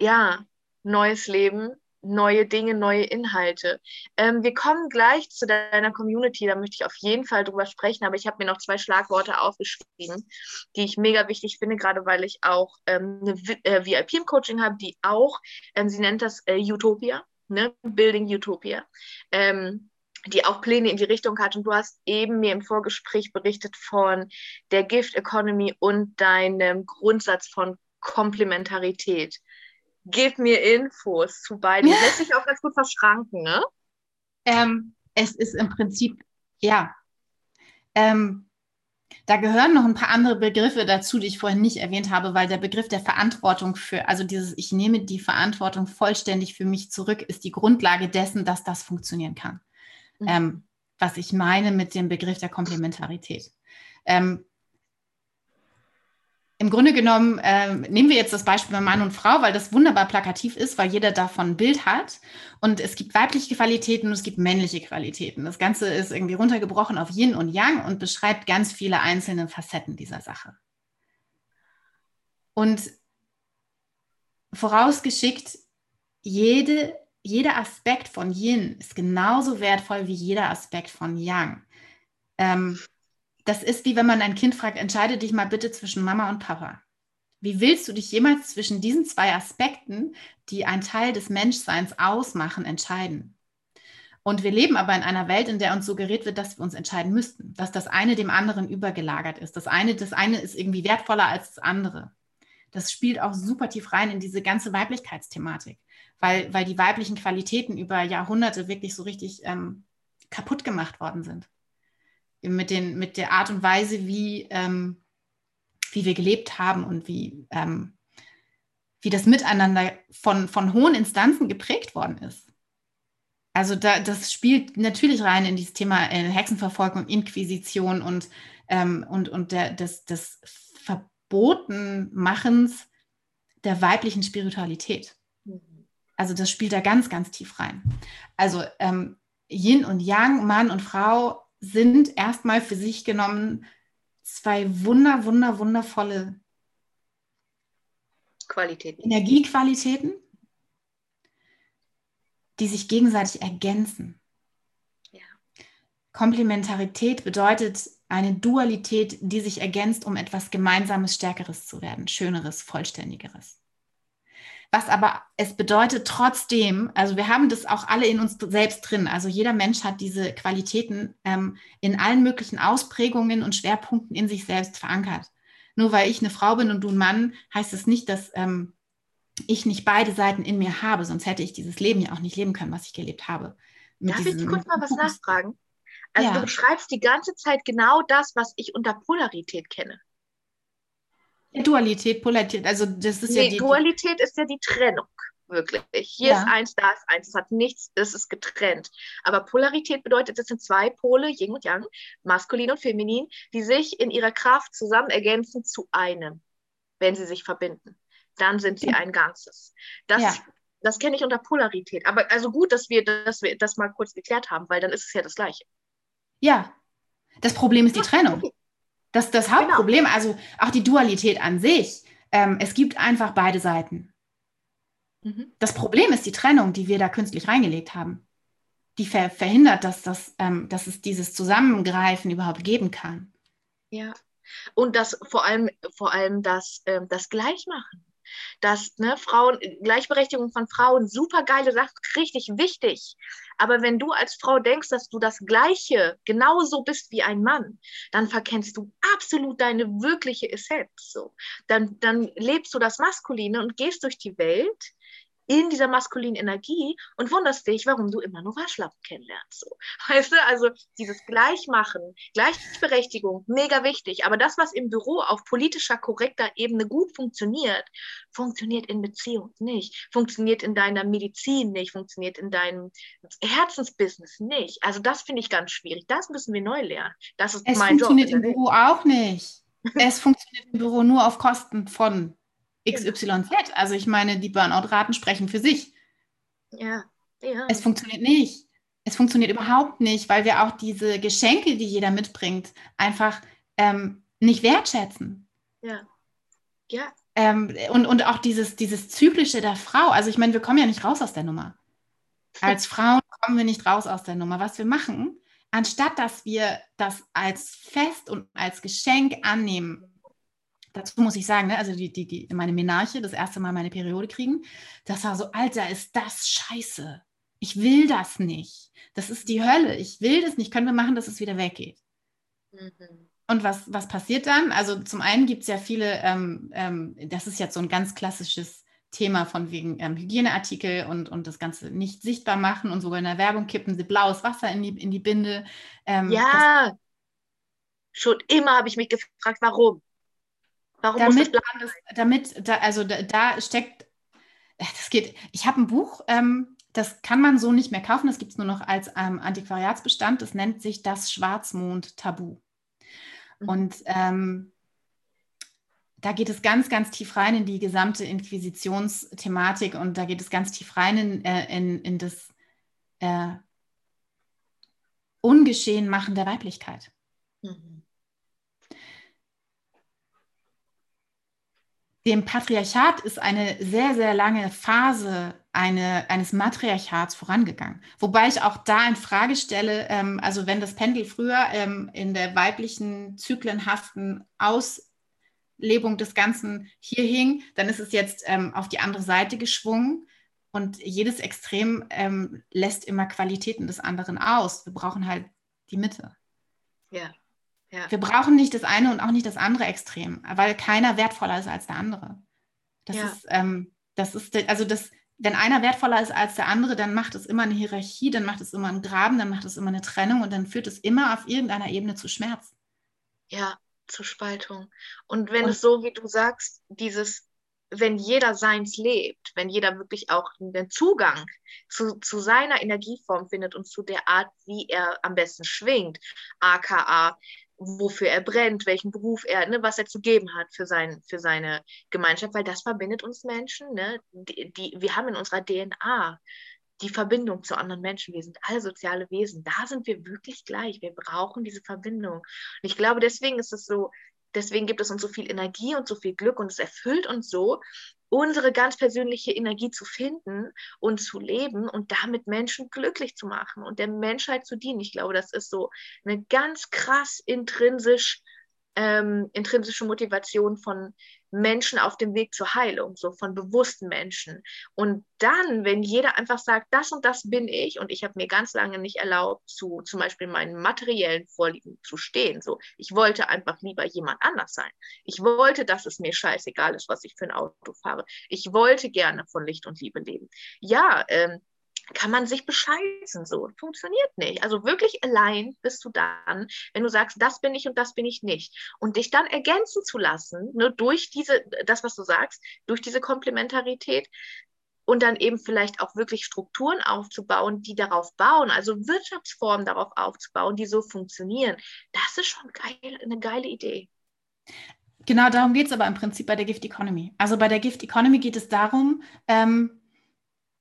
ja, neues Leben, neue Dinge, neue Inhalte. Ähm, wir kommen gleich zu deiner Community, da möchte ich auf jeden Fall drüber sprechen, aber ich habe mir noch zwei Schlagworte aufgeschrieben, die ich mega wichtig finde, gerade weil ich auch ähm, eine äh, VIP im Coaching habe, die auch, ähm, sie nennt das äh, Utopia, ne? Building Utopia. Ähm, die auch Pläne in die Richtung hat. Und du hast eben mir im Vorgespräch berichtet von der Gift Economy und deinem Grundsatz von Komplementarität gib mir Infos zu beiden. Lässt sich auch ganz gut verschranken, ne? Ähm, es ist im Prinzip, ja. Ähm, da gehören noch ein paar andere Begriffe dazu, die ich vorhin nicht erwähnt habe, weil der Begriff der Verantwortung für, also dieses Ich nehme die Verantwortung vollständig für mich zurück, ist die Grundlage dessen, dass das funktionieren kann. Mhm. Ähm, was ich meine mit dem Begriff der Komplementarität. Ähm, im Grunde genommen ähm, nehmen wir jetzt das Beispiel bei Mann und Frau, weil das wunderbar plakativ ist, weil jeder davon ein Bild hat. Und es gibt weibliche Qualitäten und es gibt männliche Qualitäten. Das Ganze ist irgendwie runtergebrochen auf Yin und Yang und beschreibt ganz viele einzelne Facetten dieser Sache. Und vorausgeschickt, jede, jeder Aspekt von Yin ist genauso wertvoll wie jeder Aspekt von Yang. Ähm, das ist wie wenn man ein Kind fragt, entscheide dich mal bitte zwischen Mama und Papa. Wie willst du dich jemals zwischen diesen zwei Aspekten, die ein Teil des Menschseins ausmachen, entscheiden? Und wir leben aber in einer Welt, in der uns suggeriert wird, dass wir uns entscheiden müssten, dass das eine dem anderen übergelagert ist. Das eine, das eine ist irgendwie wertvoller als das andere. Das spielt auch super tief rein in diese ganze Weiblichkeitsthematik, weil, weil die weiblichen Qualitäten über Jahrhunderte wirklich so richtig ähm, kaputt gemacht worden sind mit, den, mit der Art und Weise, wie, ähm, wie wir gelebt haben und wie, ähm, wie das Miteinander von, von hohen Instanzen geprägt worden ist. Also da, das spielt natürlich rein in dieses Thema äh, Hexenverfolgung, Inquisition und, ähm, und, und der, des, des Verbotenmachens der weiblichen Spiritualität. Also das spielt da ganz, ganz tief rein. Also ähm, Yin und Yang, Mann und Frau sind erstmal für sich genommen zwei wunder, wunder, wundervolle Qualitäten. Energiequalitäten, die sich gegenseitig ergänzen. Ja. Komplementarität bedeutet eine Dualität, die sich ergänzt, um etwas Gemeinsames, Stärkeres zu werden, Schöneres, Vollständigeres. Was aber es bedeutet trotzdem, also wir haben das auch alle in uns selbst drin. Also jeder Mensch hat diese Qualitäten ähm, in allen möglichen Ausprägungen und Schwerpunkten in sich selbst verankert. Nur weil ich eine Frau bin und du ein Mann, heißt das nicht, dass ähm, ich nicht beide Seiten in mir habe, sonst hätte ich dieses Leben ja auch nicht leben können, was ich gelebt habe. Darf ich kurz mal was nachfragen? Also ja. du beschreibst die ganze Zeit genau das, was ich unter Polarität kenne. Dualität, Polarität, also das ist nee, ja die Dualität ist ja die Trennung, wirklich. Hier ja. ist eins, da ist eins, es hat nichts, es ist getrennt. Aber Polarität bedeutet, es sind zwei Pole, Yin und Yang, maskulin und feminin, die sich in ihrer Kraft zusammen ergänzen zu einem, wenn sie sich verbinden. Dann sind sie ein Ganzes. Das, ja. das kenne ich unter Polarität. Aber also gut, dass wir, dass wir das mal kurz geklärt haben, weil dann ist es ja das Gleiche. Ja, das Problem ist die Trennung. Okay. Das das genau. Hauptproblem, genau. also auch die Dualität an sich. Ähm, es gibt einfach beide Seiten. Mhm. Das Problem ist die Trennung, die wir da künstlich reingelegt haben. Die ver verhindert, dass, das, ähm, dass es dieses Zusammengreifen überhaupt geben kann. Ja. Und das vor allem, vor allem das, ähm, das Gleichmachen dass ne, Frauen, Gleichberechtigung von Frauen, super geile Sache, richtig wichtig. Aber wenn du als Frau denkst, dass du das Gleiche genauso bist wie ein Mann, dann verkennst du absolut deine wirkliche Essenz. So. Dann, dann lebst du das Maskuline und gehst durch die Welt in dieser maskulinen Energie und wunderst dich, warum du immer nur Waschlappen kennenlernst. So. Weißt du, also dieses Gleichmachen, Gleichberechtigung, mega wichtig. Aber das, was im Büro auf politischer, korrekter Ebene gut funktioniert, funktioniert in Beziehung nicht, funktioniert in deiner Medizin nicht, funktioniert in deinem Herzensbusiness nicht. Also das finde ich ganz schwierig. Das müssen wir neu lernen. Das ist es mein Job. Es funktioniert im Büro auch nicht. es funktioniert im Büro nur auf Kosten von XYZ. Also ich meine, die Burnout-Raten sprechen für sich. Ja, ja. Es funktioniert nicht. Es funktioniert überhaupt nicht, weil wir auch diese Geschenke, die jeder mitbringt, einfach ähm, nicht wertschätzen. Ja. Ja. Ähm, und, und auch dieses, dieses Zyklische der Frau. Also ich meine, wir kommen ja nicht raus aus der Nummer. Als Frauen kommen wir nicht raus aus der Nummer. Was wir machen, anstatt dass wir das als Fest und als Geschenk annehmen, dazu muss ich sagen, ne, also die, die, die, meine Menarche, das erste Mal meine Periode kriegen, das war so, Alter, ist das scheiße. Ich will das nicht. Das ist die Hölle. Ich will das nicht. Können wir machen, dass es wieder weggeht? Mhm. Und was, was passiert dann? Also zum einen gibt es ja viele, ähm, ähm, das ist jetzt so ein ganz klassisches Thema von wegen ähm, Hygieneartikel und, und das Ganze nicht sichtbar machen und sogar in der Werbung kippen sie blaues Wasser in die, in die Binde. Ähm, ja, schon immer habe ich mich gefragt, warum? Warum damit, das, damit da, also da, da, steckt, das geht, ich habe ein Buch, ähm, das kann man so nicht mehr kaufen, das gibt es nur noch als ähm, Antiquariatsbestand, das nennt sich das Schwarzmond-Tabu. Mhm. Und ähm, da geht es ganz, ganz tief rein in die gesamte Inquisitionsthematik und da geht es ganz tief rein in, äh, in, in das äh, Ungeschehen machen der Weiblichkeit. Mhm. Dem Patriarchat ist eine sehr, sehr lange Phase eine, eines Matriarchats vorangegangen. Wobei ich auch da in Frage stelle, ähm, also wenn das Pendel früher ähm, in der weiblichen zyklenhaften Auslebung des Ganzen hier hing, dann ist es jetzt ähm, auf die andere Seite geschwungen. Und jedes Extrem ähm, lässt immer Qualitäten des anderen aus. Wir brauchen halt die Mitte. Ja. Ja. Wir brauchen nicht das eine und auch nicht das andere Extrem, weil keiner wertvoller ist als der andere. Das ja. ist, ähm, das ist, also das, wenn einer wertvoller ist als der andere, dann macht es immer eine Hierarchie, dann macht es immer einen Graben, dann macht es immer eine Trennung und dann führt es immer auf irgendeiner Ebene zu Schmerz. Ja, zu Spaltung. Und wenn und, es so, wie du sagst, dieses wenn jeder seins lebt, wenn jeder wirklich auch den Zugang zu, zu seiner Energieform findet und zu der Art, wie er am besten schwingt, aka wofür er brennt, welchen Beruf er, ne, was er zu geben hat für, sein, für seine Gemeinschaft, weil das verbindet uns Menschen. Ne? Die, die, wir haben in unserer DNA die Verbindung zu anderen Menschen. Wir sind alle soziale Wesen. Da sind wir wirklich gleich. Wir brauchen diese Verbindung. Und ich glaube, deswegen ist es so deswegen gibt es uns so viel Energie und so viel Glück und es erfüllt uns so, unsere ganz persönliche Energie zu finden und zu leben und damit Menschen glücklich zu machen und der Menschheit zu dienen. Ich glaube, das ist so eine ganz krass intrinsisch, ähm, intrinsische Motivation von Menschen auf dem Weg zur Heilung, so von bewussten Menschen. Und dann, wenn jeder einfach sagt, das und das bin ich, und ich habe mir ganz lange nicht erlaubt, zu zum Beispiel meinen materiellen Vorlieben zu stehen. So, ich wollte einfach lieber jemand anders sein. Ich wollte, dass es mir scheißegal ist, was ich für ein Auto fahre. Ich wollte gerne von Licht und Liebe leben. Ja, ähm, kann man sich bescheißen. So funktioniert nicht. Also wirklich allein bist du dann, wenn du sagst, das bin ich und das bin ich nicht. Und dich dann ergänzen zu lassen, ne, durch diese, das, was du sagst, durch diese Komplementarität und dann eben vielleicht auch wirklich Strukturen aufzubauen, die darauf bauen, also Wirtschaftsformen darauf aufzubauen, die so funktionieren. Das ist schon geil, eine geile Idee. Genau, darum geht es aber im Prinzip bei der Gift Economy. Also bei der Gift Economy geht es darum, ähm,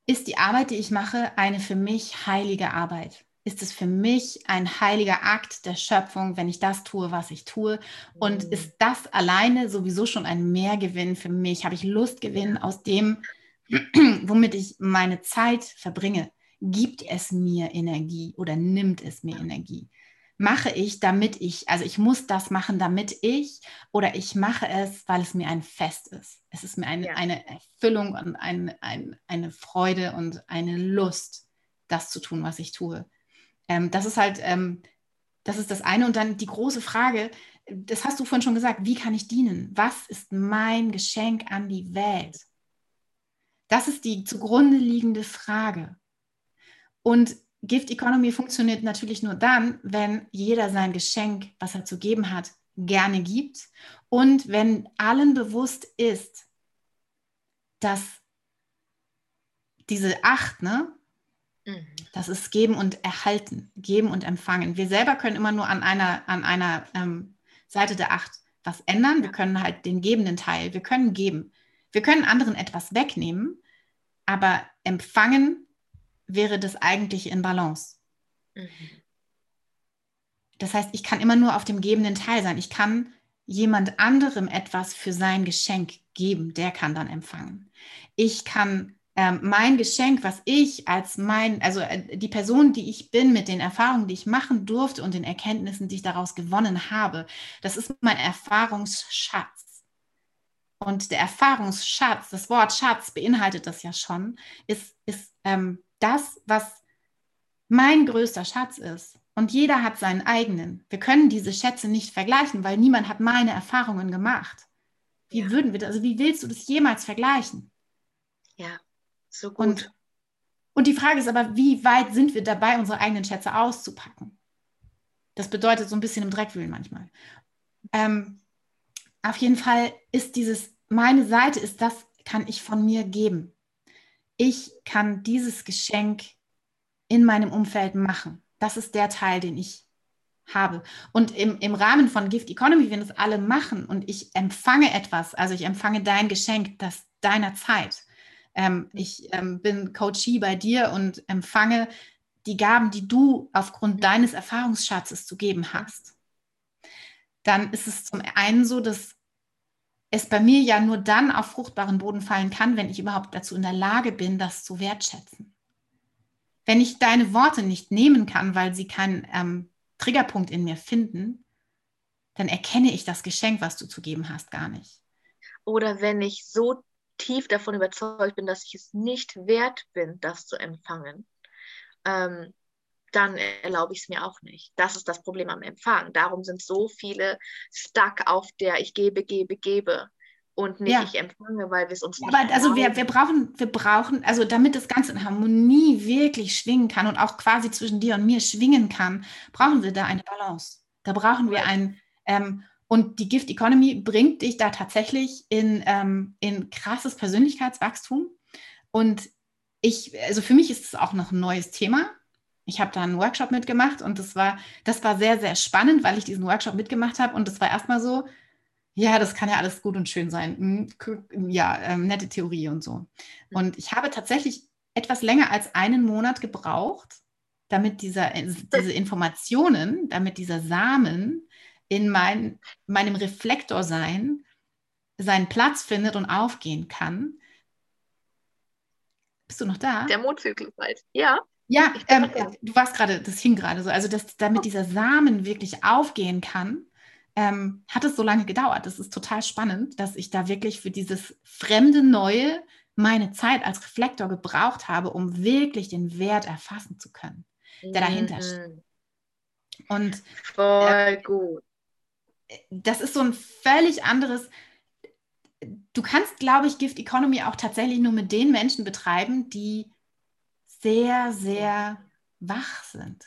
ist die Arbeit, die ich mache, eine für mich heilige Arbeit? Ist es für mich ein heiliger Akt der Schöpfung, wenn ich das tue, was ich tue? Und mhm. ist das alleine sowieso schon ein Mehrgewinn für mich? Habe ich Lustgewinn aus dem, womit ich meine Zeit verbringe? Gibt es mir Energie oder nimmt es mir Energie? Mache ich, damit ich, also ich muss das machen, damit ich, oder ich mache es, weil es mir ein Fest ist. Es ist mir eine, ja. eine Erfüllung und ein, ein, eine Freude und eine Lust, das zu tun, was ich tue. Ähm, das ist halt, ähm, das ist das eine. Und dann die große Frage, das hast du vorhin schon gesagt, wie kann ich dienen? Was ist mein Geschenk an die Welt? Das ist die zugrunde liegende Frage. Und Gift Economy funktioniert natürlich nur dann, wenn jeder sein Geschenk, was er zu geben hat, gerne gibt und wenn allen bewusst ist, dass diese Acht, ne, mhm. das ist geben und erhalten, geben und empfangen. Wir selber können immer nur an einer, an einer ähm, Seite der Acht was ändern. Wir können halt den gebenden Teil, wir können geben. Wir können anderen etwas wegnehmen, aber empfangen wäre das eigentlich in Balance. Mhm. Das heißt, ich kann immer nur auf dem gebenden Teil sein. Ich kann jemand anderem etwas für sein Geschenk geben, der kann dann empfangen. Ich kann ähm, mein Geschenk, was ich als mein, also äh, die Person, die ich bin, mit den Erfahrungen, die ich machen durfte und den Erkenntnissen, die ich daraus gewonnen habe, das ist mein Erfahrungsschatz. Und der Erfahrungsschatz, das Wort Schatz beinhaltet das ja schon, ist, ist ähm, das, was mein größter Schatz ist. Und jeder hat seinen eigenen. Wir können diese Schätze nicht vergleichen, weil niemand hat meine Erfahrungen gemacht. Wie ja. würden wir das, also wie willst du das jemals vergleichen? Ja, so gut. Und, und die Frage ist aber, wie weit sind wir dabei, unsere eigenen Schätze auszupacken? Das bedeutet so ein bisschen im Dreck wühlen manchmal. Ähm, auf jeden Fall ist dieses, meine Seite ist das, kann ich von mir geben ich kann dieses Geschenk in meinem Umfeld machen. Das ist der Teil, den ich habe. Und im, im Rahmen von Gift Economy, wenn es alle machen und ich empfange etwas, also ich empfange dein Geschenk, das deiner Zeit. Ähm, ich ähm, bin Coachie bei dir und empfange die Gaben, die du aufgrund deines Erfahrungsschatzes zu geben hast. Dann ist es zum einen so, dass es bei mir ja nur dann auf fruchtbaren Boden fallen kann, wenn ich überhaupt dazu in der Lage bin, das zu wertschätzen. Wenn ich deine Worte nicht nehmen kann, weil sie keinen ähm, Triggerpunkt in mir finden, dann erkenne ich das Geschenk, was du zu geben hast, gar nicht. Oder wenn ich so tief davon überzeugt bin, dass ich es nicht wert bin, das zu empfangen, ähm, dann erlaube ich es mir auch nicht. Das ist das Problem am Empfang. Darum sind so viele stuck auf der ich gebe, gebe, gebe und nicht ja. ich empfange, weil wir es uns nicht Aber also wir, wir brauchen, wir brauchen, also damit das Ganze in Harmonie wirklich schwingen kann und auch quasi zwischen dir und mir schwingen kann, brauchen wir da eine Balance. Da brauchen wir ein, ähm, und die Gift Economy bringt dich da tatsächlich in, ähm, in krasses Persönlichkeitswachstum. Und ich, also für mich ist es auch noch ein neues Thema. Ich habe da einen Workshop mitgemacht und das war, das war sehr, sehr spannend, weil ich diesen Workshop mitgemacht habe. Und das war erstmal so, ja, das kann ja alles gut und schön sein. Hm, ja, ähm, nette Theorie und so. Und ich habe tatsächlich etwas länger als einen Monat gebraucht, damit dieser, äh, diese Informationen, damit dieser Samen in mein, meinem Reflektorsein seinen Platz findet und aufgehen kann. Bist du noch da? Der Mondzyklus halt, ja. Ja, ähm, du warst gerade, das hing gerade so. Also, dass damit dieser Samen wirklich aufgehen kann, ähm, hat es so lange gedauert. Das ist total spannend, dass ich da wirklich für dieses fremde Neue meine Zeit als Reflektor gebraucht habe, um wirklich den Wert erfassen zu können, der dahinter mhm. steht. Und voll äh, gut. Das ist so ein völlig anderes. Du kannst, glaube ich, Gift Economy auch tatsächlich nur mit den Menschen betreiben, die sehr, sehr wach sind,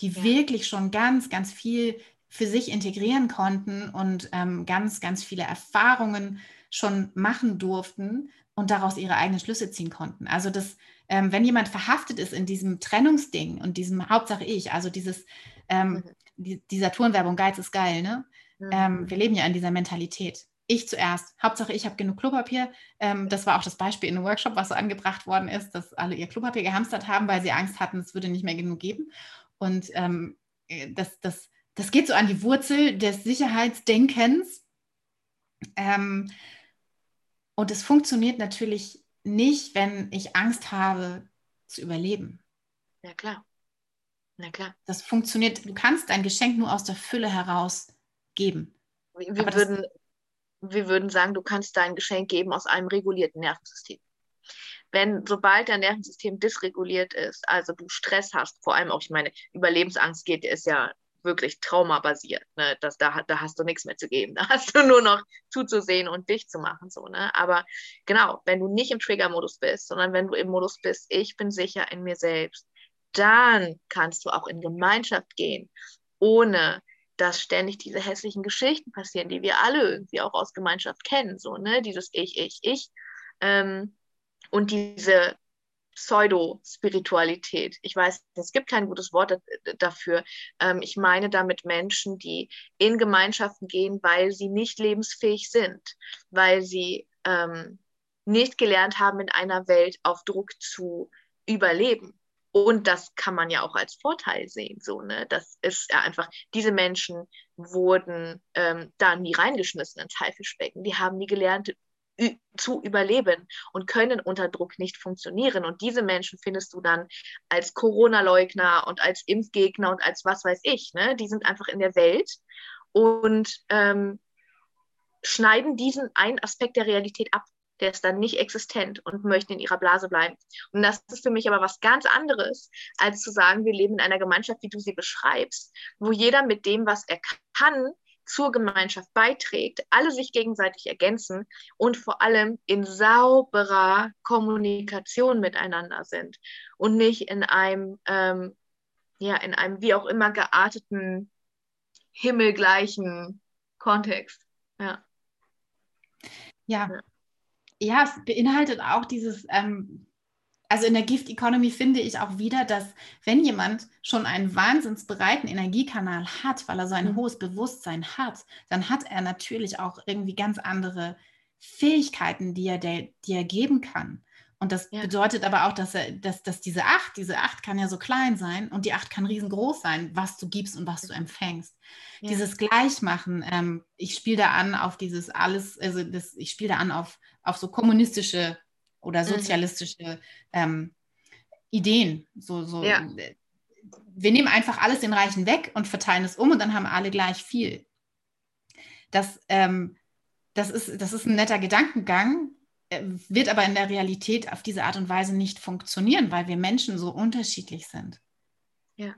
die ja. wirklich schon ganz, ganz viel für sich integrieren konnten und ähm, ganz, ganz viele Erfahrungen schon machen durften und daraus ihre eigenen Schlüsse ziehen konnten. Also das, ähm, wenn jemand verhaftet ist in diesem Trennungsding und diesem Hauptsache ich, also dieses, ähm, mhm. die, dieser Turnwerbung, Geiz ist geil, ne? Mhm. Ähm, wir leben ja in dieser Mentalität. Ich zuerst. Hauptsache, ich habe genug Klopapier. Ähm, das war auch das Beispiel in einem Workshop, was so angebracht worden ist, dass alle ihr Klopapier gehamstert haben, weil sie Angst hatten, es würde nicht mehr genug geben. Und ähm, äh, das, das das geht so an die Wurzel des Sicherheitsdenkens. Ähm, und es funktioniert natürlich nicht, wenn ich Angst habe zu überleben. Ja, klar. Na klar. Das funktioniert, du kannst dein Geschenk nur aus der Fülle heraus geben. Wir, wir würden, wir würden sagen, du kannst dein Geschenk geben aus einem regulierten Nervensystem. Wenn, sobald dein Nervensystem dysreguliert ist, also du Stress hast, vor allem auch, ich meine, Überlebensangst geht, ist ja wirklich traumabasiert. Ne? Das, da, da hast du nichts mehr zu geben. Da hast du nur noch zuzusehen und dich zu machen. So, ne? Aber genau, wenn du nicht im Trigger-Modus bist, sondern wenn du im Modus bist, ich bin sicher in mir selbst, dann kannst du auch in Gemeinschaft gehen, ohne dass ständig diese hässlichen Geschichten passieren, die wir alle irgendwie auch aus Gemeinschaft kennen. So, ne? Dieses Ich, Ich, Ich. Ähm, und diese Pseudo-Spiritualität. Ich weiß, es gibt kein gutes Wort dafür. Ähm, ich meine damit Menschen, die in Gemeinschaften gehen, weil sie nicht lebensfähig sind, weil sie ähm, nicht gelernt haben, in einer Welt auf Druck zu überleben. Und das kann man ja auch als Vorteil sehen. So, ne? Das ist ja einfach, diese Menschen wurden ähm, da nie reingeschmissen ins Haifischbecken. Die haben nie gelernt, zu überleben und können unter Druck nicht funktionieren. Und diese Menschen findest du dann als Corona-Leugner und als Impfgegner und als was weiß ich. Ne? Die sind einfach in der Welt und ähm, schneiden diesen einen Aspekt der Realität ab. Der ist dann nicht existent und möchten in ihrer Blase bleiben. Und das ist für mich aber was ganz anderes, als zu sagen, wir leben in einer Gemeinschaft, wie du sie beschreibst, wo jeder mit dem, was er kann, zur Gemeinschaft beiträgt, alle sich gegenseitig ergänzen und vor allem in sauberer Kommunikation miteinander sind und nicht in einem, ähm, ja, in einem wie auch immer gearteten, himmelgleichen Kontext. Ja. Ja. Ja. es beinhaltet auch dieses, ähm, also in der Gift Economy finde ich auch wieder, dass wenn jemand schon einen wahnsinnsbreiten Energiekanal hat, weil er so ein mhm. hohes Bewusstsein hat, dann hat er natürlich auch irgendwie ganz andere Fähigkeiten, die er, der, die er geben kann. Und das ja. bedeutet aber auch, dass, er, dass, dass diese Acht, diese Acht kann ja so klein sein und die Acht kann riesengroß sein, was du gibst und was du empfängst. Ja. Dieses Gleichmachen, ähm, ich spiele da an auf dieses alles, also das, ich spiele da an auf, auf so kommunistische oder mhm. sozialistische ähm, Ideen. So, so, ja. Wir nehmen einfach alles den Reichen weg und verteilen es um und dann haben alle gleich viel. Das, ähm, das, ist, das ist ein netter Gedankengang, äh, wird aber in der Realität auf diese Art und Weise nicht funktionieren, weil wir Menschen so unterschiedlich sind. Ja.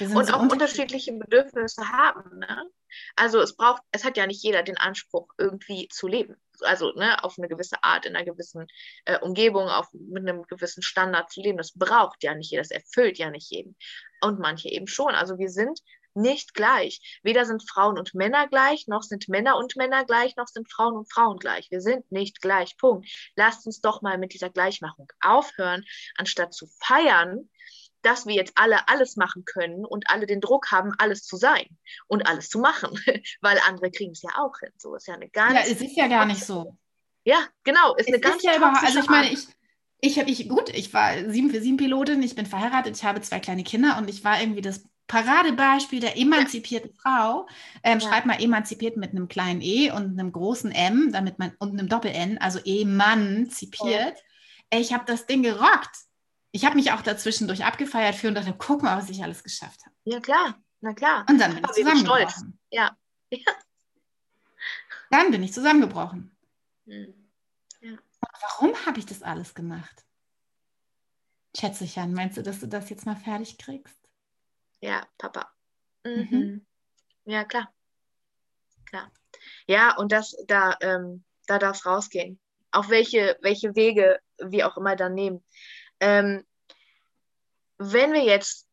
Und so auch unterschiedliche Bedürfnisse haben. Ne? Also es braucht, es hat ja nicht jeder den Anspruch, irgendwie zu leben. Also ne, auf eine gewisse Art, in einer gewissen äh, Umgebung, auf, mit einem gewissen Standard zu leben. Das braucht ja nicht jeder, das erfüllt ja nicht jeden. Und manche eben schon. Also wir sind nicht gleich. Weder sind Frauen und Männer gleich, noch sind Männer und Männer gleich, noch sind Frauen und Frauen gleich. Wir sind nicht gleich. Punkt. Lasst uns doch mal mit dieser Gleichmachung aufhören, anstatt zu feiern, dass wir jetzt alle alles machen können und alle den Druck haben, alles zu sein und alles zu machen, weil andere kriegen es ja auch hin. So ist ja eine ganz. Ja, es ist ja gar nicht so. Ja, genau, ist es eine ganz ja überhaupt, Also ich meine, ich, ich habe ich gut, ich war 7 für 7 Pilotin, ich bin verheiratet, ich habe zwei kleine Kinder und ich war irgendwie das Paradebeispiel der emanzipierten. Frau. Ähm, ja. Schreibt mal emanzipiert mit einem kleinen E und einem großen M, damit man und einem Doppel-N, also emanzipiert. Oh. Ich habe das Ding gerockt ich habe mich auch dazwischendurch abgefeiert für und dachte, guck mal, was ich alles geschafft habe. Ja, klar, na klar. Und dann bin ich zusammengebrochen. Ja. ja. Dann bin ich zusammengebrochen. Hm. Ja. warum habe ich das alles gemacht? Schätze ich an. Meinst du, dass du das jetzt mal fertig kriegst? Ja, Papa. Mhm. Mhm. Ja, klar. Klar. Ja, und das, da, ähm, da darf es rausgehen. Auf welche, welche Wege wir auch immer dann nehmen. Ähm, wenn wir jetzt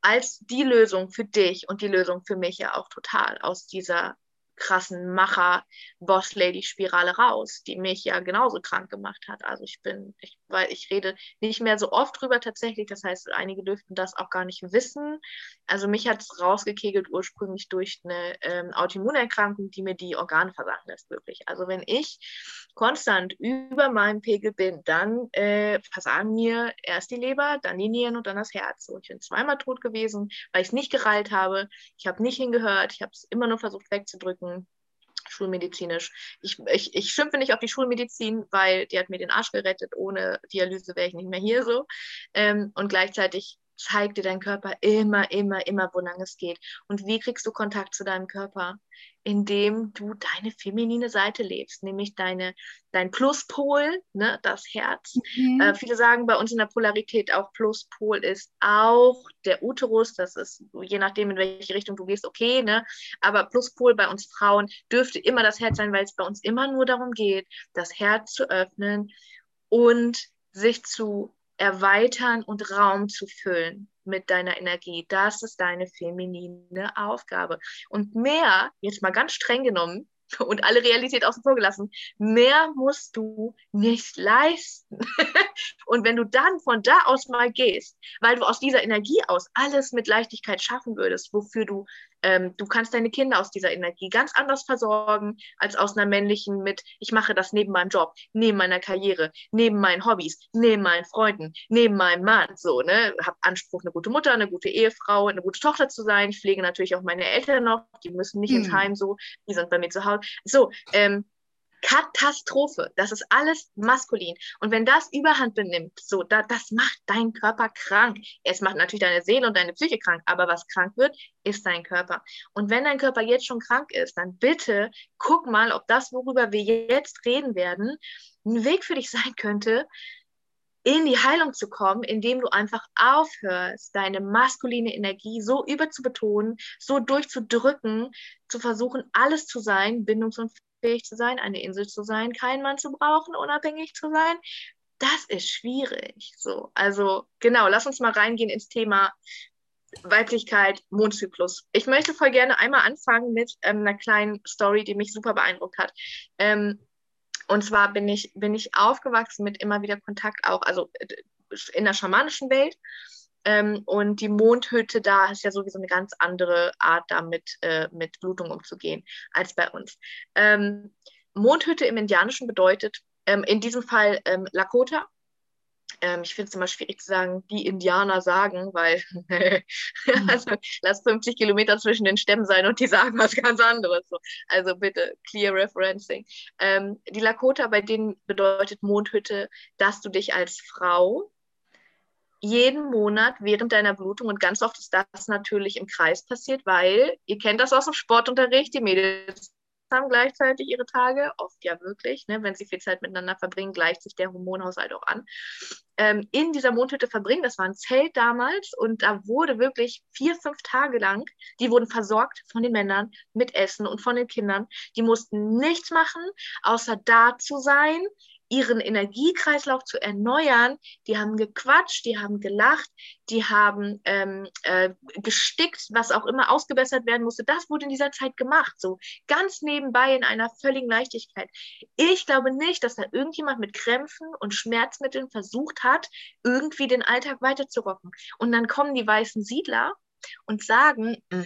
als die Lösung für dich und die Lösung für mich ja auch total aus dieser krassen Macher-Boss-Lady-Spirale raus, die mich ja genauso krank gemacht hat. Also ich bin, ich, weil ich rede nicht mehr so oft drüber tatsächlich, das heißt, einige dürften das auch gar nicht wissen. Also mich hat es rausgekegelt ursprünglich durch eine ähm, Autoimmunerkrankung, die mir die Organe versagen lässt, wirklich. Also wenn ich konstant über meinem Pegel bin, dann äh, versagen mir erst die Leber, dann die Nieren und dann das Herz. So, ich bin zweimal tot gewesen, weil ich es nicht gereilt habe. Ich habe nicht hingehört, ich habe es immer nur versucht wegzudrücken schulmedizinisch. Ich, ich, ich schimpfe nicht auf die Schulmedizin, weil die hat mir den Arsch gerettet. Ohne Dialyse wäre ich nicht mehr hier so. Ähm, und gleichzeitig zeigt dir dein Körper immer, immer, immer, wo lang es geht. Und wie kriegst du Kontakt zu deinem Körper? indem du deine feminine Seite lebst, nämlich deine, dein Pluspol, ne, das Herz. Mhm. Äh, viele sagen bei uns in der Polarität auch Pluspol ist auch der Uterus, das ist je nachdem, in welche Richtung du gehst, okay, ne? aber Pluspol bei uns Frauen dürfte immer das Herz sein, weil es bei uns immer nur darum geht, das Herz zu öffnen und sich zu erweitern und Raum zu füllen mit deiner Energie. Das ist deine feminine Aufgabe. Und mehr, jetzt mal ganz streng genommen und alle Realität außen vor gelassen, mehr musst du nicht leisten. und wenn du dann von da aus mal gehst, weil du aus dieser Energie aus alles mit Leichtigkeit schaffen würdest, wofür du ähm, du kannst deine Kinder aus dieser Energie ganz anders versorgen als aus einer männlichen mit, ich mache das neben meinem Job, neben meiner Karriere, neben meinen Hobbys, neben meinen Freunden, neben meinem Mann. So, ne? Hab Anspruch, eine gute Mutter, eine gute Ehefrau, eine gute Tochter zu sein. Ich pflege natürlich auch meine Eltern noch, die müssen nicht hm. ins Heim so, die sind bei mir zu Hause. So, ähm, Katastrophe. Das ist alles maskulin. Und wenn das Überhand benimmt, so, da, das macht deinen Körper krank. Es macht natürlich deine Seele und deine Psyche krank, aber was krank wird, ist dein Körper. Und wenn dein Körper jetzt schon krank ist, dann bitte guck mal, ob das, worüber wir jetzt reden werden, ein Weg für dich sein könnte, in die Heilung zu kommen, indem du einfach aufhörst, deine maskuline Energie so überzubetonen, so durchzudrücken, zu versuchen, alles zu sein, bindungs- und fähig zu sein, eine Insel zu sein, keinen Mann zu brauchen, unabhängig zu sein. Das ist schwierig. So, also genau, lass uns mal reingehen ins Thema Weiblichkeit, Mondzyklus. Ich möchte voll gerne einmal anfangen mit ähm, einer kleinen Story, die mich super beeindruckt hat. Ähm, und zwar bin ich, bin ich aufgewachsen mit immer wieder Kontakt auch, also äh, in der schamanischen Welt. Ähm, und die Mondhütte da ist ja sowieso eine ganz andere Art, damit äh, mit Blutung umzugehen als bei uns. Ähm, Mondhütte im Indianischen bedeutet ähm, in diesem Fall ähm, Lakota. Ähm, ich finde es immer schwierig zu sagen, die Indianer sagen, weil hm. also, lass 50 Kilometer zwischen den Stämmen sein und die sagen was ganz anderes. So. Also bitte clear referencing. Ähm, die Lakota, bei denen bedeutet Mondhütte, dass du dich als Frau jeden Monat während deiner Blutung und ganz oft ist das natürlich im Kreis passiert, weil ihr kennt das aus dem Sportunterricht, die Mädels haben gleichzeitig ihre Tage, oft ja wirklich, ne, wenn sie viel Zeit miteinander verbringen, gleicht sich der Hormonhaushalt auch an. Ähm, in dieser Mondhütte verbringen, das war ein Zelt damals und da wurde wirklich vier, fünf Tage lang, die wurden versorgt von den Männern mit Essen und von den Kindern. Die mussten nichts machen, außer da zu sein, ihren Energiekreislauf zu erneuern. Die haben gequatscht, die haben gelacht, die haben ähm, äh, gestickt, was auch immer ausgebessert werden musste. Das wurde in dieser Zeit gemacht, so ganz nebenbei in einer völligen Leichtigkeit. Ich glaube nicht, dass da irgendjemand mit Krämpfen und Schmerzmitteln versucht hat, irgendwie den Alltag weiterzurocken. Und dann kommen die weißen Siedler und sagen, mm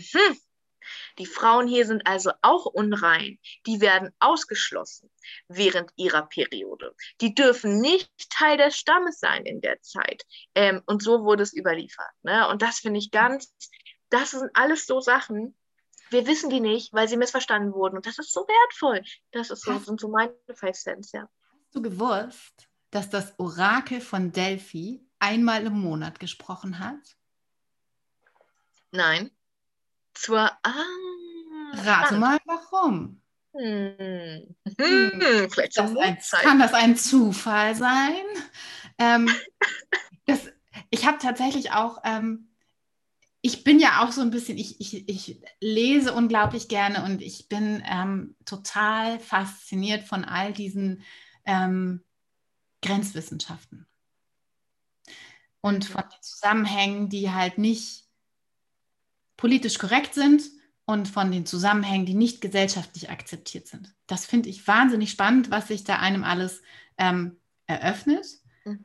die Frauen hier sind also auch unrein. Die werden ausgeschlossen während ihrer Periode. Die dürfen nicht Teil des Stammes sein in der Zeit. Ähm, und so wurde es überliefert. Ne? Und das finde ich ganz, das sind alles so Sachen, wir wissen die nicht, weil sie missverstanden wurden. Und das ist so wertvoll. Das ist so, hast, sind so meine Five Cents, ja. Hast du gewusst, dass das Orakel von Delphi einmal im Monat gesprochen hat? Nein. Zur. Ah, Rate mal warum. Hm. Hm. Vielleicht das ein, kann das ein Zufall sein? Ähm, das, ich habe tatsächlich auch, ähm, ich bin ja auch so ein bisschen, ich, ich, ich lese unglaublich gerne und ich bin ähm, total fasziniert von all diesen ähm, Grenzwissenschaften und von den Zusammenhängen, die halt nicht politisch korrekt sind und von den Zusammenhängen, die nicht gesellschaftlich akzeptiert sind. Das finde ich wahnsinnig spannend, was sich da einem alles ähm, eröffnet. Mhm.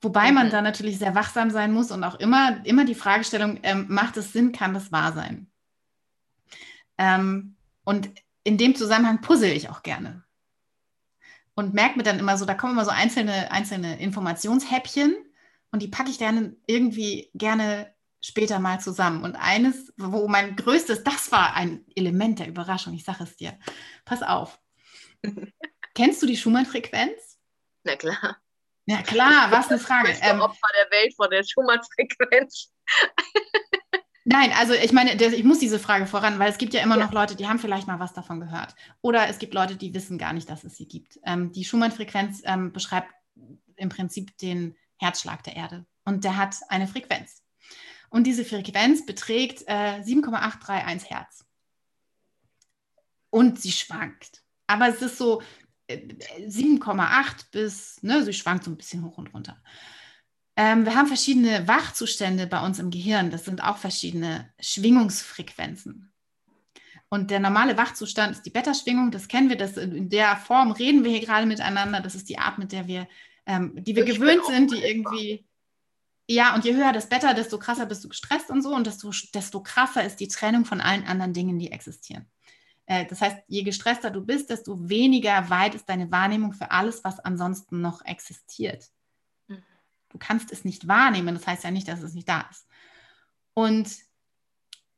Wobei man mhm. da natürlich sehr wachsam sein muss und auch immer, immer die Fragestellung, ähm, macht es Sinn, kann das wahr sein? Ähm, und in dem Zusammenhang puzzle ich auch gerne. Und merke mir dann immer so, da kommen immer so einzelne, einzelne Informationshäppchen und die packe ich dann irgendwie gerne später mal zusammen. Und eines, wo mein größtes, das war ein Element der Überraschung, ich sage es dir. Pass auf. Kennst du die Schumann-Frequenz? Na klar. Ja klar, was eine Frage. Ähm, Opfer der Welt von der Schumann-Frequenz. Nein, also ich meine, ich muss diese Frage voran, weil es gibt ja immer ja. noch Leute, die haben vielleicht mal was davon gehört. Oder es gibt Leute, die wissen gar nicht, dass es sie gibt. Ähm, die Schumann-Frequenz ähm, beschreibt im Prinzip den Herzschlag der Erde. Und der hat eine Frequenz. Und diese Frequenz beträgt äh, 7,831 Hertz. Und sie schwankt. Aber es ist so äh, 7,8 bis, ne, sie schwankt so ein bisschen hoch und runter. Ähm, wir haben verschiedene Wachzustände bei uns im Gehirn. Das sind auch verschiedene Schwingungsfrequenzen. Und der normale Wachzustand ist die Beta-Schwingung. Das kennen wir. Das in der Form reden wir hier gerade miteinander. Das ist die Art, mit der wir, ähm, die wir ich gewöhnt sind, die irgendwie ja, und je höher das Beta, desto krasser bist du gestresst und so und desto, desto krasser ist die Trennung von allen anderen Dingen, die existieren. Äh, das heißt, je gestresster du bist, desto weniger weit ist deine Wahrnehmung für alles, was ansonsten noch existiert. Mhm. Du kannst es nicht wahrnehmen, das heißt ja nicht, dass es nicht da ist. Und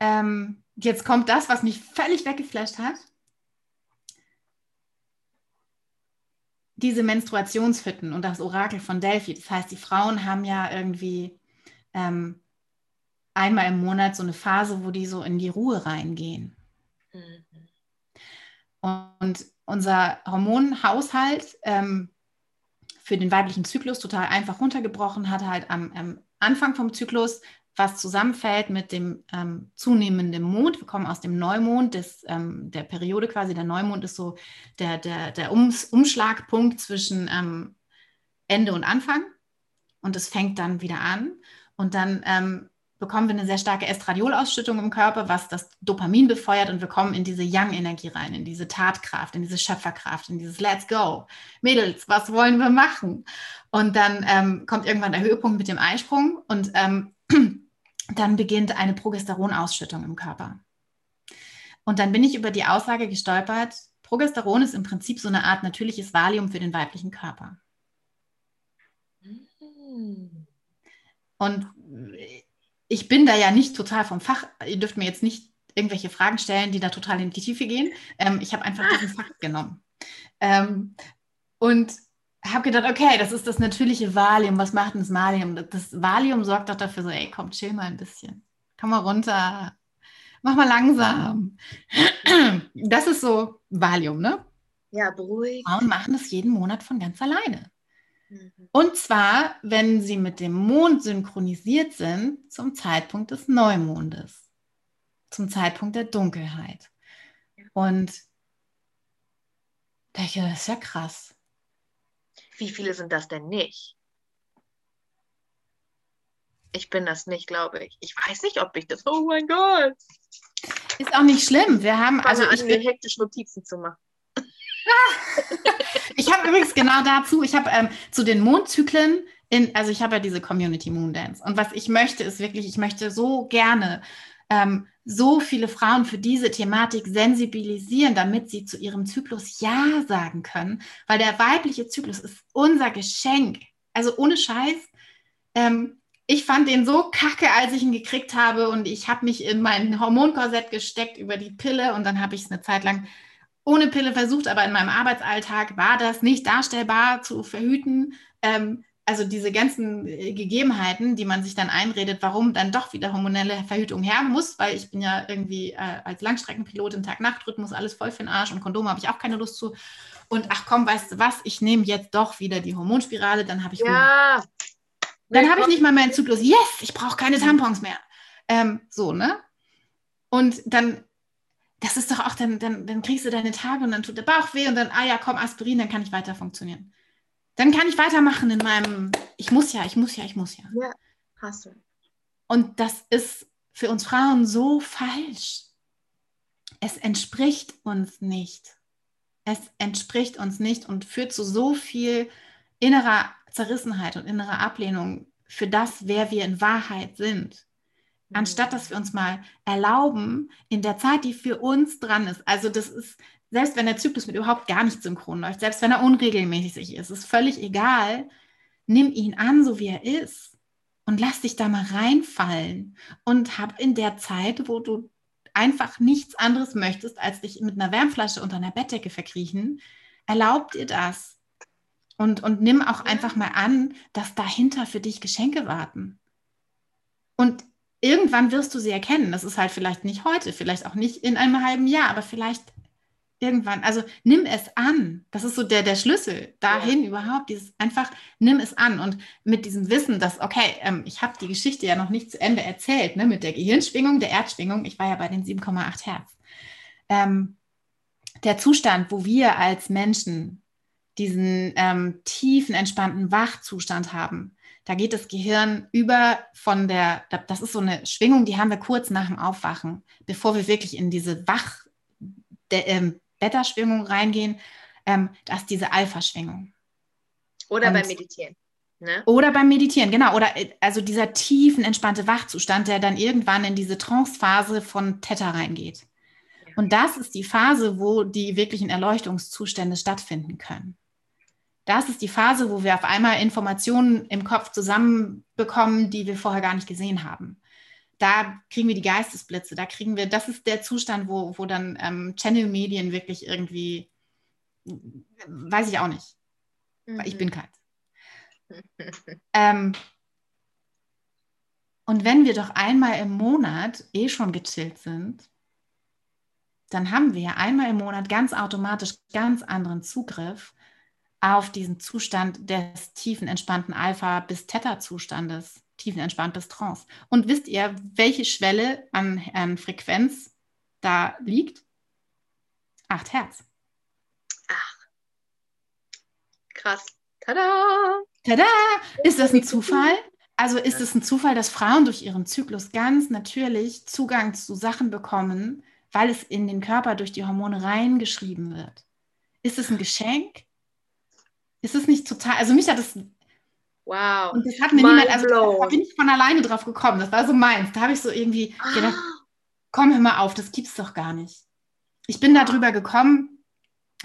ähm, jetzt kommt das, was mich völlig weggeflasht hat. Diese Menstruationshütten und das Orakel von Delphi. Das heißt, die Frauen haben ja irgendwie ähm, einmal im Monat so eine Phase, wo die so in die Ruhe reingehen. Mhm. Und unser Hormonhaushalt ähm, für den weiblichen Zyklus total einfach runtergebrochen hat halt am, am Anfang vom Zyklus was zusammenfällt mit dem ähm, zunehmenden Mond. Wir kommen aus dem Neumond, des, ähm, der Periode quasi. Der Neumond ist so der, der, der Ums Umschlagpunkt zwischen ähm, Ende und Anfang. Und es fängt dann wieder an. Und dann ähm, bekommen wir eine sehr starke Estradiolausschüttung im Körper, was das Dopamin befeuert und wir kommen in diese Young-Energie rein, in diese Tatkraft, in diese Schöpferkraft, in dieses Let's go. Mädels, was wollen wir machen? Und dann ähm, kommt irgendwann der Höhepunkt mit dem Eisprung und ähm, dann beginnt eine Progesteronausschüttung im Körper. Und dann bin ich über die Aussage gestolpert, Progesteron ist im Prinzip so eine Art natürliches Valium für den weiblichen Körper. Und ich bin da ja nicht total vom Fach. Ihr dürft mir jetzt nicht irgendwelche Fragen stellen, die da total in die Tiefe gehen. Ähm, ich habe einfach diesen Fakt genommen. Ähm, und habe gedacht, okay, das ist das natürliche Valium. Was macht denn das Valium? Das Valium sorgt doch dafür so, ey, komm, chill mal ein bisschen. Komm mal runter. Mach mal langsam. Das ist so Valium, ne? Ja, beruhigt. Frauen machen das jeden Monat von ganz alleine. Mhm. Und zwar, wenn sie mit dem Mond synchronisiert sind zum Zeitpunkt des Neumondes, zum Zeitpunkt der Dunkelheit. Und denke, das ist ja krass. Wie viele sind das denn nicht? Ich bin das nicht, glaube ich. Ich weiß nicht, ob ich das. Oh mein Gott. Ist auch nicht schlimm. Wir haben also ich bin hektisch Notizen zu machen. ich habe übrigens genau dazu, ich habe ähm, zu den Mondzyklen, in, also ich habe ja diese Community Moon Dance. Und was ich möchte, ist wirklich, ich möchte so gerne ähm, so viele Frauen für diese Thematik sensibilisieren, damit sie zu ihrem Zyklus Ja sagen können. Weil der weibliche Zyklus ist unser Geschenk. Also ohne Scheiß. Ähm, ich fand den so kacke, als ich ihn gekriegt habe und ich habe mich in mein Hormonkorsett gesteckt über die Pille und dann habe ich es eine Zeit lang ohne Pille versucht, aber in meinem Arbeitsalltag war das nicht darstellbar zu verhüten. Ähm, also diese ganzen äh, Gegebenheiten, die man sich dann einredet, warum dann doch wieder hormonelle Verhütung her muss, weil ich bin ja irgendwie äh, als Langstreckenpilotin Tag-Nacht-Rhythmus alles voll für den Arsch und Kondome habe ich auch keine Lust zu. Und ach komm, weißt du was, ich nehme jetzt doch wieder die Hormonspirale, dann habe ich ja. Dann habe ich nicht mal meinen Zyklus. Yes, ich brauche keine Tampons mehr. Ähm, so, ne? Und dann das ist doch auch, dann, dann, dann kriegst du deine Tage und dann tut der Bauch weh und dann, ah ja, komm, Aspirin, dann kann ich weiter funktionieren. Dann kann ich weitermachen in meinem, ich muss ja, ich muss ja, ich muss ja. Ja, hast du. Und das ist für uns Frauen so falsch. Es entspricht uns nicht. Es entspricht uns nicht und führt zu so viel innerer Zerrissenheit und innerer Ablehnung für das, wer wir in Wahrheit sind anstatt dass wir uns mal erlauben, in der Zeit, die für uns dran ist, also das ist, selbst wenn der Zyklus mit überhaupt gar nicht synchron läuft, selbst wenn er unregelmäßig ist, ist völlig egal, nimm ihn an, so wie er ist und lass dich da mal reinfallen und hab in der Zeit, wo du einfach nichts anderes möchtest, als dich mit einer Wärmflasche unter einer Bettdecke verkriechen, erlaub dir das. Und, und nimm auch einfach mal an, dass dahinter für dich Geschenke warten. Und irgendwann wirst du sie erkennen. Das ist halt vielleicht nicht heute, vielleicht auch nicht in einem halben Jahr, aber vielleicht irgendwann. Also nimm es an. Das ist so der, der Schlüssel dahin ja. überhaupt. Dieses einfach nimm es an. Und mit diesem Wissen, dass, okay, ähm, ich habe die Geschichte ja noch nicht zu Ende erzählt, ne, mit der Gehirnschwingung, der Erdschwingung. Ich war ja bei den 7,8 Hertz. Ähm, der Zustand, wo wir als Menschen diesen ähm, tiefen, entspannten Wachzustand haben, da geht das Gehirn über von der, das ist so eine Schwingung, die haben wir kurz nach dem Aufwachen, bevor wir wirklich in diese Wach, ähm, Beta-Schwingung reingehen, ähm, das ist diese Alpha-Schwingung. Oder Und, beim Meditieren. Ne? Oder beim Meditieren, genau. Oder äh, also dieser tiefen, entspannte Wachzustand, der dann irgendwann in diese Trance-Phase von Theta reingeht. Und das ist die Phase, wo die wirklichen Erleuchtungszustände stattfinden können das ist die Phase, wo wir auf einmal Informationen im Kopf zusammenbekommen, die wir vorher gar nicht gesehen haben. Da kriegen wir die Geistesblitze, da kriegen wir, das ist der Zustand, wo, wo dann ähm, Channel-Medien wirklich irgendwie, weiß ich auch nicht, mhm. weil ich bin mhm. keins. ähm, und wenn wir doch einmal im Monat eh schon gechillt sind, dann haben wir einmal im Monat ganz automatisch ganz anderen Zugriff auf diesen Zustand des tiefen entspannten Alpha bis Theta-Zustandes, tiefen entspannt bis Trance. Und wisst ihr, welche Schwelle an, an Frequenz da liegt? Acht Hertz. Ach. Krass. Tada! Tada! Ist das ein Zufall? Also ist es ein Zufall, dass Frauen durch ihren Zyklus ganz natürlich Zugang zu Sachen bekommen, weil es in den Körper durch die Hormone reingeschrieben wird? Ist es ein Geschenk? Ist es nicht total, also mich hat es Wow. Und das hat mir niemand, also da bin ich von alleine drauf gekommen. Das war so meins. Da habe ich so irgendwie ah. gedacht, komm, hör mal auf, das gibt's doch gar nicht. Ich bin da drüber gekommen,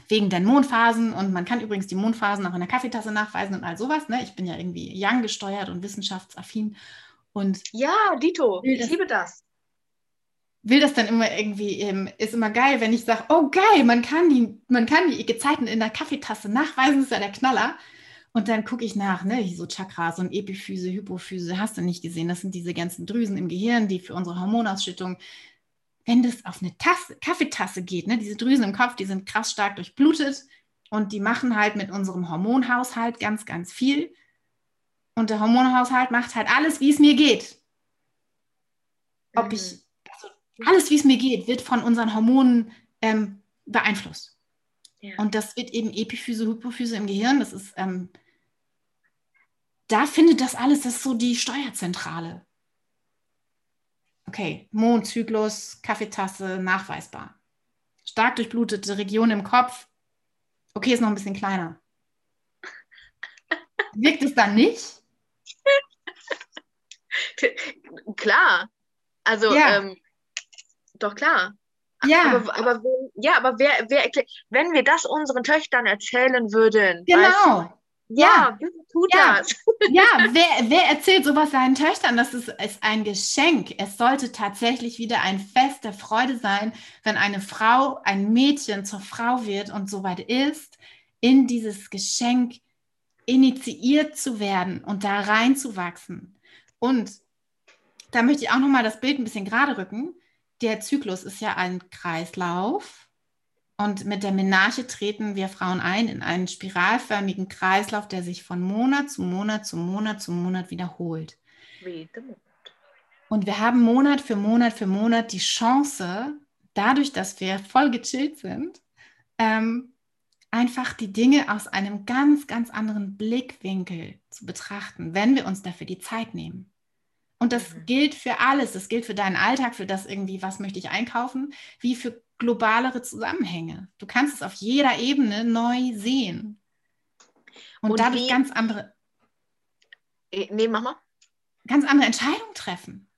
wegen den Mondphasen und man kann übrigens die Mondphasen auch in der Kaffeetasse nachweisen und all sowas. Ne? Ich bin ja irgendwie young gesteuert und wissenschaftsaffin. Und ja, Dito, ich das, liebe das. Will das dann immer irgendwie, ähm, ist immer geil, wenn ich sage, oh geil, man kann die, man kann die Gezeiten in der Kaffeetasse nachweisen, ist ja der Knaller. Und dann gucke ich nach, ne, so Chakras und Epiphyse, Hypophyse, hast du nicht gesehen. Das sind diese ganzen Drüsen im Gehirn, die für unsere Hormonausschüttung, wenn das auf eine Tasse, Kaffeetasse geht, ne, diese Drüsen im Kopf, die sind krass stark durchblutet und die machen halt mit unserem Hormonhaushalt ganz, ganz viel. Und der Hormonhaushalt macht halt alles, wie es mir geht. Ob ich, mhm. also alles, wie es mir geht, wird von unseren Hormonen ähm, beeinflusst. Ja. Und das wird eben Epiphyse, Hypophyse im Gehirn. Das ist ähm, da findet das alles, das ist so die Steuerzentrale. Okay, Mondzyklus, Kaffeetasse, nachweisbar. Stark durchblutete Region im Kopf. Okay, ist noch ein bisschen kleiner. Wirkt es dann nicht? klar. Also, ja. ähm, doch klar. Ja. Aber, aber, ja, aber wer, wer wenn wir das unseren Töchtern erzählen würden, genau. Weißt du, ja, ja tut ja. das. Ja, wer, wer erzählt sowas seinen Töchtern? Das ist, ist ein Geschenk. Es sollte tatsächlich wieder ein Fest der Freude sein, wenn eine Frau, ein Mädchen zur Frau wird und soweit ist, in dieses Geschenk initiiert zu werden und da reinzuwachsen. Und da möchte ich auch nochmal das Bild ein bisschen gerade rücken. Der Zyklus ist ja ein Kreislauf und mit der Menarche treten wir Frauen ein in einen spiralförmigen Kreislauf, der sich von Monat zu Monat zu Monat zu Monat wiederholt. Und wir haben Monat für Monat für Monat die Chance, dadurch, dass wir voll gechillt sind, ähm, einfach die Dinge aus einem ganz, ganz anderen Blickwinkel zu betrachten, wenn wir uns dafür die Zeit nehmen. Und das mhm. gilt für alles. Das gilt für deinen Alltag, für das irgendwie, was möchte ich einkaufen, wie für globalere Zusammenhänge. Du kannst es auf jeder Ebene neu sehen. Und, Und dadurch wie, ganz andere. Äh, nee, mach mal. Ganz andere Entscheidungen treffen.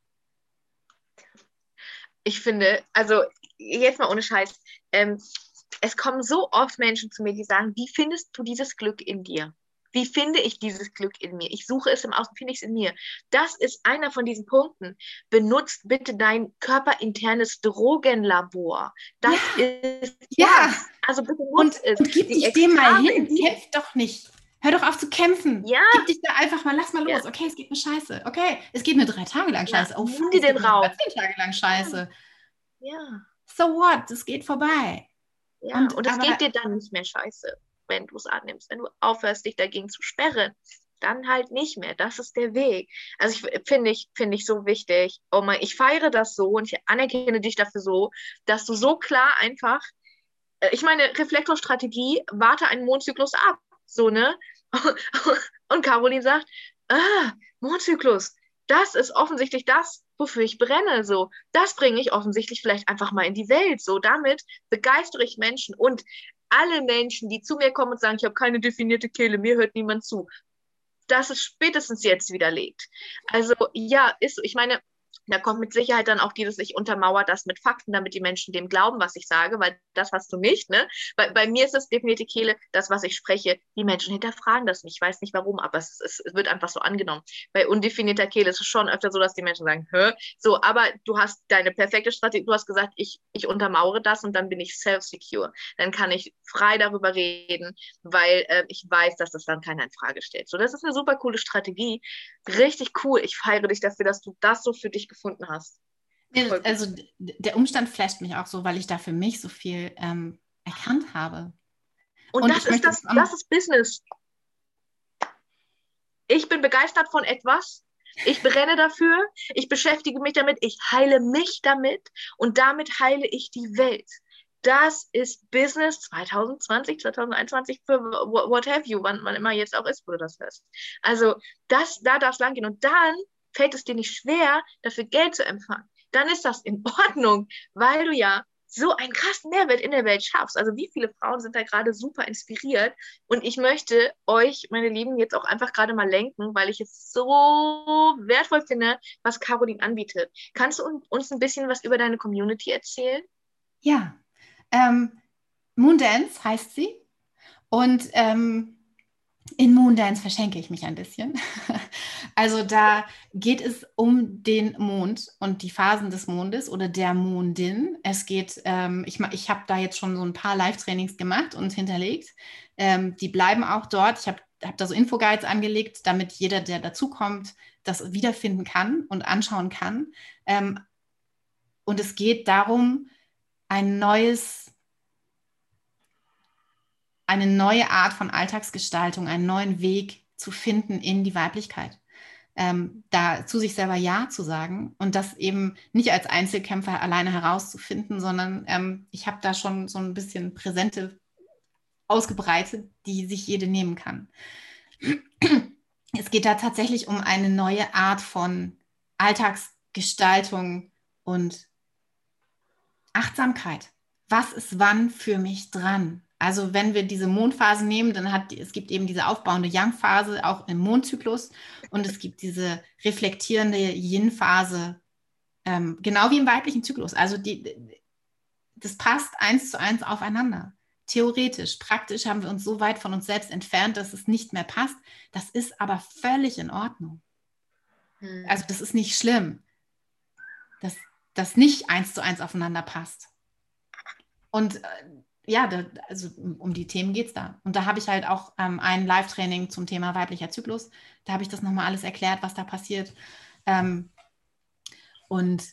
Ich finde, also jetzt mal ohne Scheiß, ähm, es kommen so oft Menschen zu mir, die sagen, wie findest du dieses Glück in dir? Wie finde ich dieses Glück in mir? Ich suche es im Außen, finde ich es in mir. Das ist einer von diesen Punkten. Benutzt bitte dein körperinternes Drogenlabor. Das ja. ist ja. Also bitte nutzt und, es. Und gib Die dich dem mal hin. Kämpf doch nicht. Hör doch auf zu kämpfen. Ja. Gib dich da einfach mal, lass mal los. Ja. Okay, es geht mir scheiße. Okay, es geht mir drei Tage lang scheiße. Ja, oh, nimm dir den Raum. Zehn Tage lang scheiße. Ja. So what? Es geht vorbei. Ja, und, und es geht dir dann nicht mehr scheiße wenn du es annimmst. Wenn du aufhörst, dich dagegen zu sperren, dann halt nicht mehr. Das ist der Weg. Also ich finde ich, finde ich so wichtig. Oh mein, ich feiere das so und ich anerkenne dich dafür so, dass du so klar einfach, äh, ich meine, Reflektorstrategie, warte einen Mondzyklus ab. So, ne? Und Caroline sagt, ah, Mondzyklus, das ist offensichtlich das, wofür ich brenne. So, das bringe ich offensichtlich vielleicht einfach mal in die Welt. So, damit begeistere ich Menschen. Und alle Menschen, die zu mir kommen und sagen, ich habe keine definierte Kehle, mir hört niemand zu, das ist spätestens jetzt widerlegt. Also ja, ist. Ich meine, da kommt mit Sicherheit dann auch dieses, ich untermauere das mit Fakten, damit die Menschen dem glauben, was ich sage, weil das hast du nicht. Ne? Bei, bei mir ist es definierte Kehle, das, was ich spreche, die Menschen hinterfragen das nicht. Ich weiß nicht warum, aber es, es, wird einfach so angenommen. Bei undefinierter Kehle ist es schon öfter so, dass die Menschen sagen, hä? So, aber du hast deine perfekte Strategie, du hast gesagt, ich, ich untermauere das und dann bin ich self-secure. Dann kann ich frei darüber reden, weil äh, ich weiß, dass das dann keiner in Frage stellt. So, das ist eine super coole Strategie. Richtig cool. Ich feiere dich dafür, dass du das so für dich gefunden gefunden hast. Nee, also der Umstand flasht mich auch so, weil ich da für mich so viel ähm, erkannt habe. Und, Und das ist das, das ist Business. Ich bin begeistert von etwas. Ich brenne dafür. Ich beschäftige mich damit. Ich heile mich damit. Und damit heile ich die Welt. das ist Business 2020, 2021 für what have you, wann man immer jetzt auch ist, wo du das hörst. Also das, da darf es lang gehen. Und dann fällt es dir nicht schwer, dafür Geld zu empfangen. Dann ist das in Ordnung, weil du ja so einen krassen Mehrwert in der Welt schaffst. Also wie viele Frauen sind da gerade super inspiriert. Und ich möchte euch, meine Lieben, jetzt auch einfach gerade mal lenken, weil ich es so wertvoll finde, was Caroline anbietet. Kannst du uns ein bisschen was über deine Community erzählen? Ja, ähm, Moondance heißt sie. Und ähm, in Moondance verschenke ich mich ein bisschen. Also da geht es um den Mond und die Phasen des Mondes oder der Mondin. Es geht, ähm, ich, ich habe da jetzt schon so ein paar Live-Trainings gemacht und hinterlegt. Ähm, die bleiben auch dort. Ich habe hab da so Infoguides angelegt, damit jeder, der dazukommt, das wiederfinden kann und anschauen kann. Ähm, und es geht darum, ein neues, eine neue Art von Alltagsgestaltung, einen neuen Weg zu finden in die Weiblichkeit. Ähm, da zu sich selber Ja zu sagen und das eben nicht als Einzelkämpfer alleine herauszufinden, sondern ähm, ich habe da schon so ein bisschen Präsente ausgebreitet, die sich jede nehmen kann. Es geht da tatsächlich um eine neue Art von Alltagsgestaltung und Achtsamkeit. Was ist wann für mich dran? Also wenn wir diese Mondphase nehmen, dann hat es gibt eben diese aufbauende Yang-Phase auch im Mondzyklus und es gibt diese reflektierende Yin-Phase, ähm, genau wie im weiblichen Zyklus. Also die, das passt eins zu eins aufeinander. Theoretisch, praktisch haben wir uns so weit von uns selbst entfernt, dass es nicht mehr passt. Das ist aber völlig in Ordnung. Hm. Also das ist nicht schlimm, dass das nicht eins zu eins aufeinander passt. Und äh, ja, da, also um die Themen geht es da. Und da habe ich halt auch ähm, ein Live-Training zum Thema weiblicher Zyklus. Da habe ich das nochmal alles erklärt, was da passiert. Ähm, und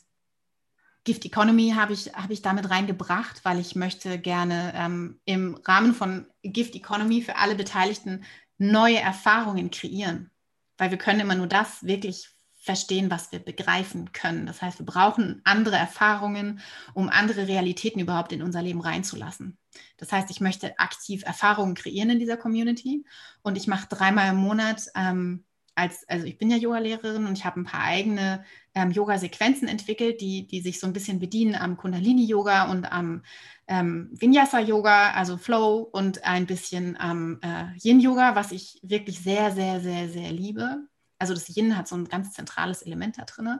Gift Economy habe ich, hab ich damit reingebracht, weil ich möchte gerne ähm, im Rahmen von Gift Economy für alle Beteiligten neue Erfahrungen kreieren. Weil wir können immer nur das wirklich verstehen, was wir begreifen können. Das heißt, wir brauchen andere Erfahrungen, um andere Realitäten überhaupt in unser Leben reinzulassen. Das heißt, ich möchte aktiv Erfahrungen kreieren in dieser Community und ich mache dreimal im Monat ähm, als, also ich bin ja Yogalehrerin und ich habe ein paar eigene ähm, Yoga-Sequenzen entwickelt, die, die sich so ein bisschen bedienen am Kundalini-Yoga und am ähm, Vinyasa-Yoga, also Flow und ein bisschen am äh, Yin-Yoga, was ich wirklich sehr, sehr, sehr, sehr liebe. Also das Yin hat so ein ganz zentrales Element da drin.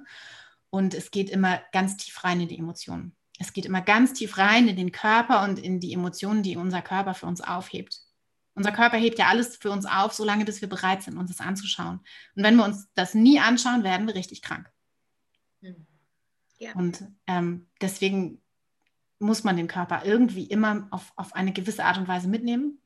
Und es geht immer ganz tief rein in die Emotionen. Es geht immer ganz tief rein in den Körper und in die Emotionen, die unser Körper für uns aufhebt. Unser Körper hebt ja alles für uns auf, solange bis wir bereit sind, uns das anzuschauen. Und wenn wir uns das nie anschauen, werden wir richtig krank. Hm. Ja. Und ähm, deswegen muss man den Körper irgendwie immer auf, auf eine gewisse Art und Weise mitnehmen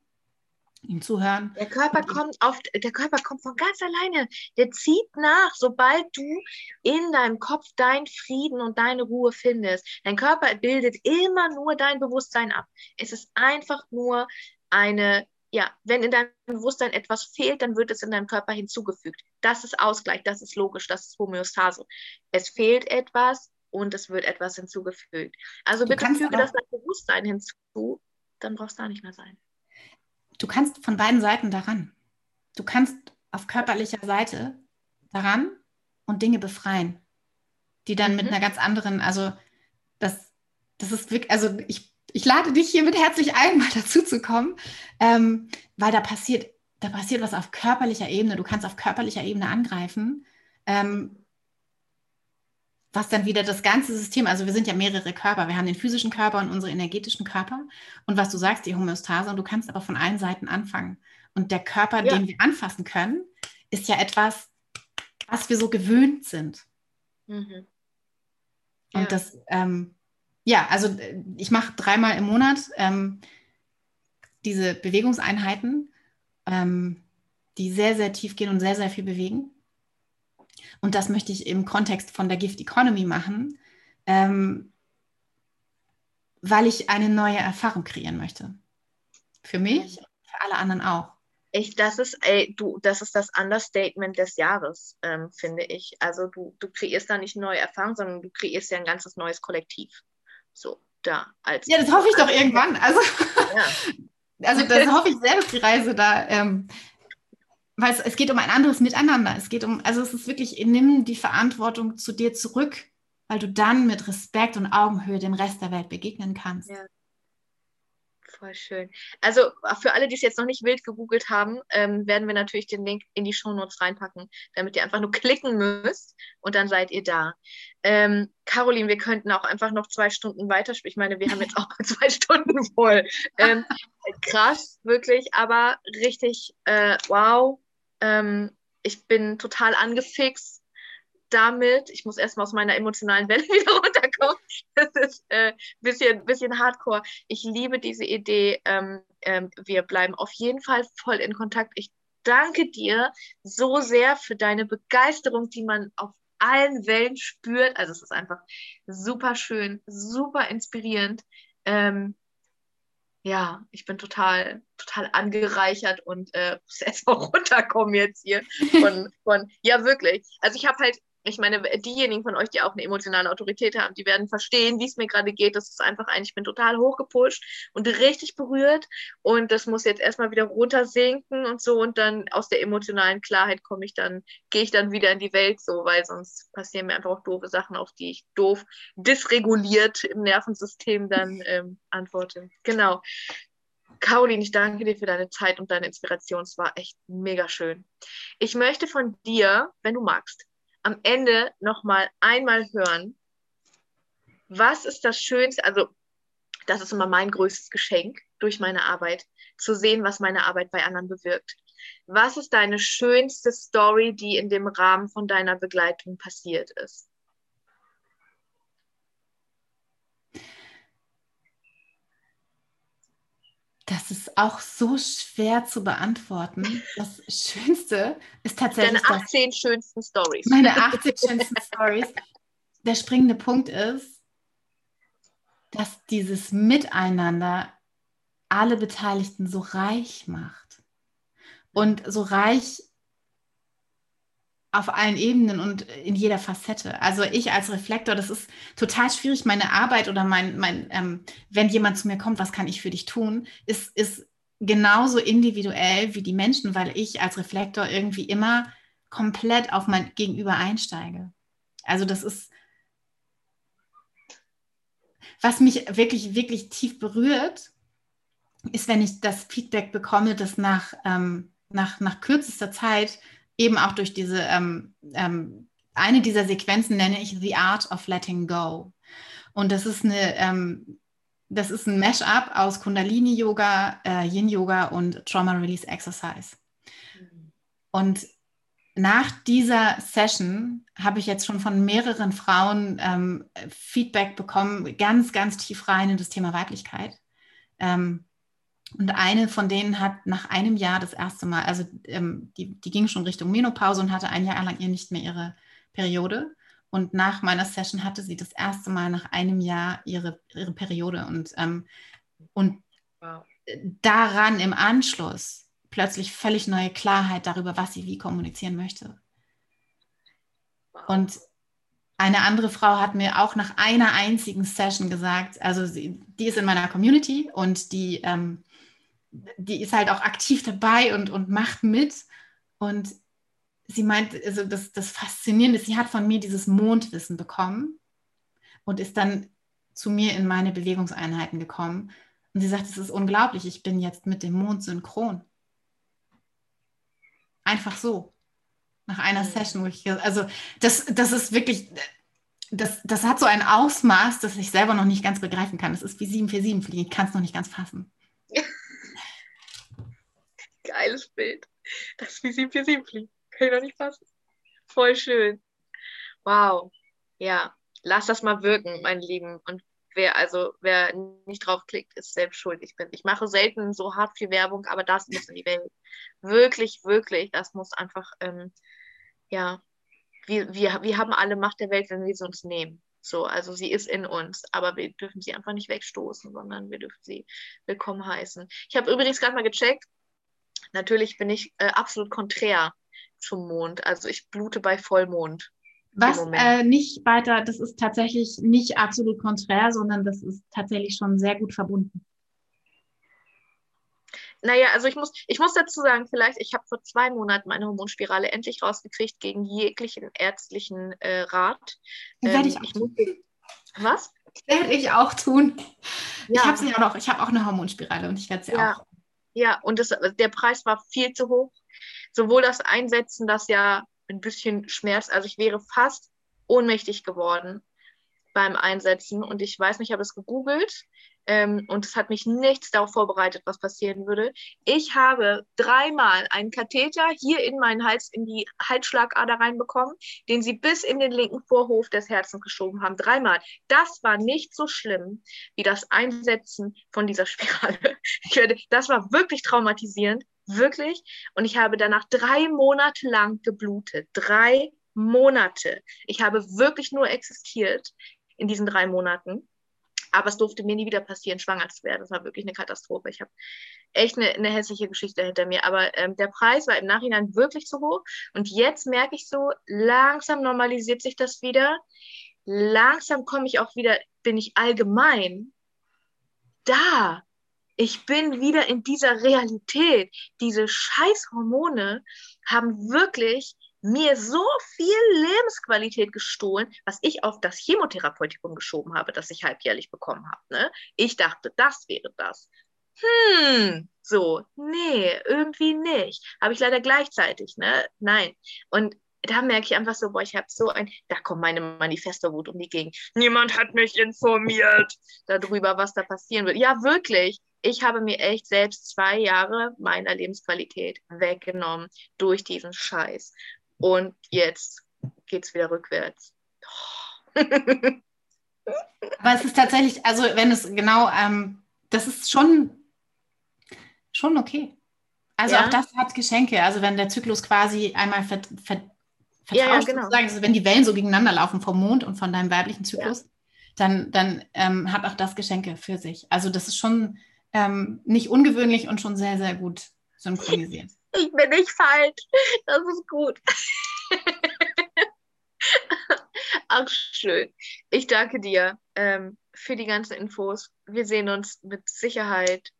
ihm zuhören. Der Körper kommt auf, der Körper kommt von ganz alleine. Der zieht nach, sobald du in deinem Kopf deinen Frieden und deine Ruhe findest. Dein Körper bildet immer nur dein Bewusstsein ab. Es ist einfach nur eine, ja, wenn in deinem Bewusstsein etwas fehlt, dann wird es in deinem Körper hinzugefügt. Das ist Ausgleich, das ist logisch, das ist Homöostase. Es fehlt etwas und es wird etwas hinzugefügt. Also bitte füge das dein Bewusstsein hinzu, dann brauchst du da nicht mehr sein du kannst von beiden Seiten daran. Du kannst auf körperlicher Seite daran und Dinge befreien, die dann mhm. mit einer ganz anderen, also das, das ist wirklich, also ich, ich lade dich hiermit herzlich ein, mal dazu zu kommen, ähm, weil da passiert, da passiert was auf körperlicher Ebene. Du kannst auf körperlicher Ebene angreifen. Ähm, was dann wieder das ganze System, also wir sind ja mehrere Körper, wir haben den physischen Körper und unsere energetischen Körper und was du sagst, die Homöostase und du kannst aber von allen Seiten anfangen. Und der Körper, ja. den wir anfassen können, ist ja etwas, was wir so gewöhnt sind. Mhm. Ja. Und das, ähm, ja, also ich mache dreimal im Monat ähm, diese Bewegungseinheiten, ähm, die sehr, sehr tief gehen und sehr, sehr viel bewegen. Und das möchte ich im Kontext von der Gift Economy machen, ähm, weil ich eine neue Erfahrung kreieren möchte. Für mich und für alle anderen auch. Ich, das ist, ey, du, das ist das Understatement des Jahres, ähm, finde ich. Also du, du kreierst da nicht neue Erfahrungen, sondern du kreierst ja ein ganzes neues Kollektiv. So. da. Als ja, das hoffe ich doch irgendwann. Also, ja. also das hoffe ich sehr, dass die Reise da, ähm, weil es, es geht um ein anderes Miteinander. Es geht um, also es ist wirklich, nimm die Verantwortung zu dir zurück, weil du dann mit Respekt und Augenhöhe dem Rest der Welt begegnen kannst. Ja. Voll schön. Also für alle, die es jetzt noch nicht wild gegoogelt haben, ähm, werden wir natürlich den Link in die Shownotes reinpacken, damit ihr einfach nur klicken müsst und dann seid ihr da. Ähm, Caroline, wir könnten auch einfach noch zwei Stunden weiterspielen. Ich meine, wir haben jetzt auch zwei Stunden voll. Ähm, krass, wirklich, aber richtig äh, wow. Ähm, ich bin total angefixt damit, ich muss erstmal aus meiner emotionalen Welle wieder runterkommen. Das ist ein äh, bisschen, bisschen hardcore. Ich liebe diese Idee. Ähm, ähm, wir bleiben auf jeden Fall voll in Kontakt. Ich danke dir so sehr für deine Begeisterung, die man auf allen Wellen spürt. Also es ist einfach super schön, super inspirierend. Ähm, ja, ich bin total, total angereichert und äh, muss erstmal runterkommen jetzt hier. Von, von, ja, wirklich. Also ich habe halt ich meine, diejenigen von euch, die auch eine emotionale Autorität haben, die werden verstehen, wie es mir gerade geht. Das ist einfach ein, ich bin total hochgepusht und richtig berührt und das muss jetzt erstmal wieder runtersinken und so und dann aus der emotionalen Klarheit komme ich dann, gehe ich dann wieder in die Welt so, weil sonst passieren mir einfach auch doofe Sachen, auf die ich doof dysreguliert im Nervensystem dann ähm, antworte. Genau. Caroline, ich danke dir für deine Zeit und deine Inspiration. Es war echt mega schön. Ich möchte von dir, wenn du magst, am Ende nochmal einmal hören, was ist das Schönste, also das ist immer mein größtes Geschenk durch meine Arbeit, zu sehen, was meine Arbeit bei anderen bewirkt. Was ist deine schönste Story, die in dem Rahmen von deiner Begleitung passiert ist? Das ist auch so schwer zu beantworten. Das Schönste ist tatsächlich. Deine 18 das, schönsten Stories. Meine 18 schönsten Stories. Der springende Punkt ist, dass dieses Miteinander alle Beteiligten so reich macht. Und so reich auf allen Ebenen und in jeder Facette. Also ich als Reflektor, das ist total schwierig, meine Arbeit oder mein, mein ähm, wenn jemand zu mir kommt, was kann ich für dich tun, ist, ist genauso individuell wie die Menschen, weil ich als Reflektor irgendwie immer komplett auf mein Gegenüber einsteige. Also das ist, was mich wirklich, wirklich tief berührt, ist, wenn ich das Feedback bekomme, dass nach, ähm, nach, nach kürzester Zeit eben auch durch diese, ähm, ähm, eine dieser Sequenzen nenne ich The Art of Letting Go. Und das ist eine, ähm, das ist ein Mashup aus Kundalini-Yoga, äh, Yin-Yoga und Trauma Release Exercise. Und nach dieser Session habe ich jetzt schon von mehreren Frauen ähm, Feedback bekommen, ganz, ganz tief rein in das Thema Weiblichkeit. Ähm, und eine von denen hat nach einem Jahr das erste Mal, also ähm, die, die ging schon Richtung Menopause und hatte ein Jahr lang ihr nicht mehr ihre Periode. Und nach meiner Session hatte sie das erste Mal nach einem Jahr ihre, ihre Periode. Und, ähm, und wow. daran im Anschluss plötzlich völlig neue Klarheit darüber, was sie wie kommunizieren möchte. Wow. Und eine andere Frau hat mir auch nach einer einzigen Session gesagt, also sie, die ist in meiner Community und die ähm, die ist halt auch aktiv dabei und, und macht mit. Und sie meint, also das, das Faszinierende ist, sie hat von mir dieses Mondwissen bekommen und ist dann zu mir in meine Bewegungseinheiten gekommen. Und sie sagt, es ist unglaublich, ich bin jetzt mit dem Mond synchron. Einfach so. Nach einer Session, wo ich, also das, das ist wirklich, das, das hat so ein Ausmaß, das ich selber noch nicht ganz begreifen kann. Das ist wie 747 fliegen, ich kann es noch nicht ganz fassen. Geiles Bild. Das wie 747 fliegt. Kann ich noch nicht fassen. Voll schön. Wow. Ja, lass das mal wirken, mein Lieben. Und wer also, wer nicht draufklickt, ist selbst schuld. Ich. Ich mache selten so hart viel Werbung, aber das muss in die Welt. Wirklich, wirklich. Das muss einfach, ähm, ja, wir, wir, wir haben alle Macht der Welt, wenn wir sie uns nehmen. So, also sie ist in uns, aber wir dürfen sie einfach nicht wegstoßen, sondern wir dürfen sie willkommen heißen. Ich habe übrigens gerade mal gecheckt, natürlich bin ich äh, absolut konträr zum Mond. Also ich blute bei Vollmond. Was äh, nicht weiter, das ist tatsächlich nicht absolut konträr, sondern das ist tatsächlich schon sehr gut verbunden. Naja, also ich muss, ich muss dazu sagen, vielleicht, ich habe vor zwei Monaten meine Hormonspirale endlich rausgekriegt gegen jeglichen ärztlichen äh, Rat. Ähm, werde ich auch ich tun. was? Werde ich auch tun. Ja. Ich habe sie ja noch, ich habe auch eine Hormonspirale und ich werde sie ja. auch. Ja, und das, der Preis war viel zu hoch. Sowohl das Einsetzen, das ja ein bisschen schmerzt, also ich wäre fast ohnmächtig geworden beim Einsetzen und ich weiß nicht, ich habe es gegoogelt ähm, und es hat mich nichts darauf vorbereitet, was passieren würde. Ich habe dreimal einen Katheter hier in meinen Hals, in die Halsschlagader reinbekommen, den sie bis in den linken Vorhof des Herzens geschoben haben. Dreimal. Das war nicht so schlimm wie das Einsetzen von dieser Spirale. Werde, das war wirklich traumatisierend, wirklich. Und ich habe danach drei Monate lang geblutet. Drei Monate. Ich habe wirklich nur existiert in diesen drei Monaten. Aber es durfte mir nie wieder passieren, schwanger zu werden. Das war wirklich eine Katastrophe. Ich habe echt eine, eine, hässliche Geschichte hinter mir. Aber ähm, der Preis war im Nachhinein wirklich zu hoch. Und jetzt merke ich so, langsam normalisiert sich das wieder. Langsam komme ich auch wieder, bin ich allgemein da. Ich bin wieder in dieser Realität. Diese Scheißhormone haben wirklich mir so viel Lebensqualität gestohlen, was ich auf das Chemotherapeutikum geschoben habe, das ich halbjährlich bekommen habe. Ne? Ich dachte, das wäre das. Hm, so, nee, irgendwie nicht. Habe ich leider gleichzeitig, ne? Nein. Und da merke ich einfach so, boah, ich habe so ein, da kommt meine Manifesto-Wut um die Gegend. Niemand hat mich informiert darüber, was da passieren wird. Ja, wirklich. Ich habe mir echt selbst zwei Jahre meiner Lebensqualität weggenommen durch diesen Scheiß. Und jetzt geht es wieder rückwärts. Aber es ist tatsächlich, also wenn es genau, ähm, das ist schon, schon okay. Also ja. auch das hat Geschenke. Also wenn der Zyklus quasi einmal ver, ver, vertauscht, ja, ja, genau. also wenn die Wellen so gegeneinander laufen vom Mond und von deinem weiblichen Zyklus, dann, dann ähm, hat auch das Geschenke für sich. Also das ist schon ähm, nicht ungewöhnlich und schon sehr, sehr gut synchronisiert. Ich bin nicht falsch. Das ist gut. Ach, schön. Ich danke dir ähm, für die ganzen Infos. Wir sehen uns mit Sicherheit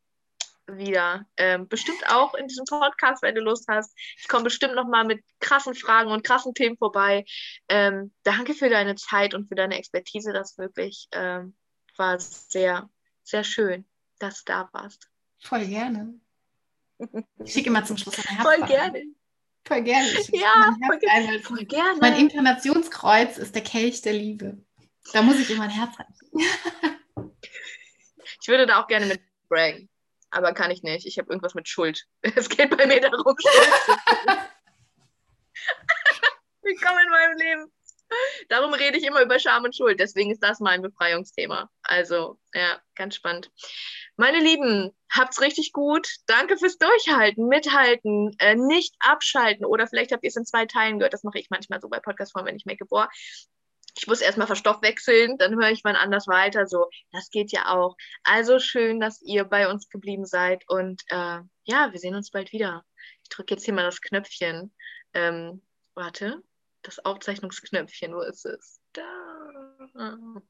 wieder. Ähm, bestimmt auch in diesem Podcast, wenn du Lust hast. Ich komme bestimmt nochmal mit krassen Fragen und krassen Themen vorbei. Ähm, danke für deine Zeit und für deine Expertise. Das wirklich ähm, war sehr, sehr schön, dass du da warst. Voll gerne. Ich schicke immer zum Schluss ein Herz. Voll gerne. Voll gerne. Ja, voll gerne. voll gerne. Mein Inkarnationskreuz ist der Kelch der Liebe. Da muss ich immer ein Herz reichen. ich würde da auch gerne mit braggen, aber kann ich nicht. Ich habe irgendwas mit Schuld. Es geht bei mir darum, Schuld Willkommen in meinem Leben. Darum rede ich immer über Scham und Schuld. Deswegen ist das mein Befreiungsthema. Also, ja, ganz spannend. Meine Lieben, habt's richtig gut. Danke fürs Durchhalten, Mithalten, äh, nicht abschalten. Oder vielleicht habt ihr es in zwei Teilen gehört. Das mache ich manchmal so bei Podcast-Form, wenn ich merke, boah, ich muss erstmal verstoffwechseln, dann höre ich mal anders weiter. So, das geht ja auch. Also schön, dass ihr bei uns geblieben seid. Und äh, ja, wir sehen uns bald wieder. Ich drücke jetzt hier mal das Knöpfchen. Ähm, warte, das Aufzeichnungsknöpfchen, wo ist es? Da.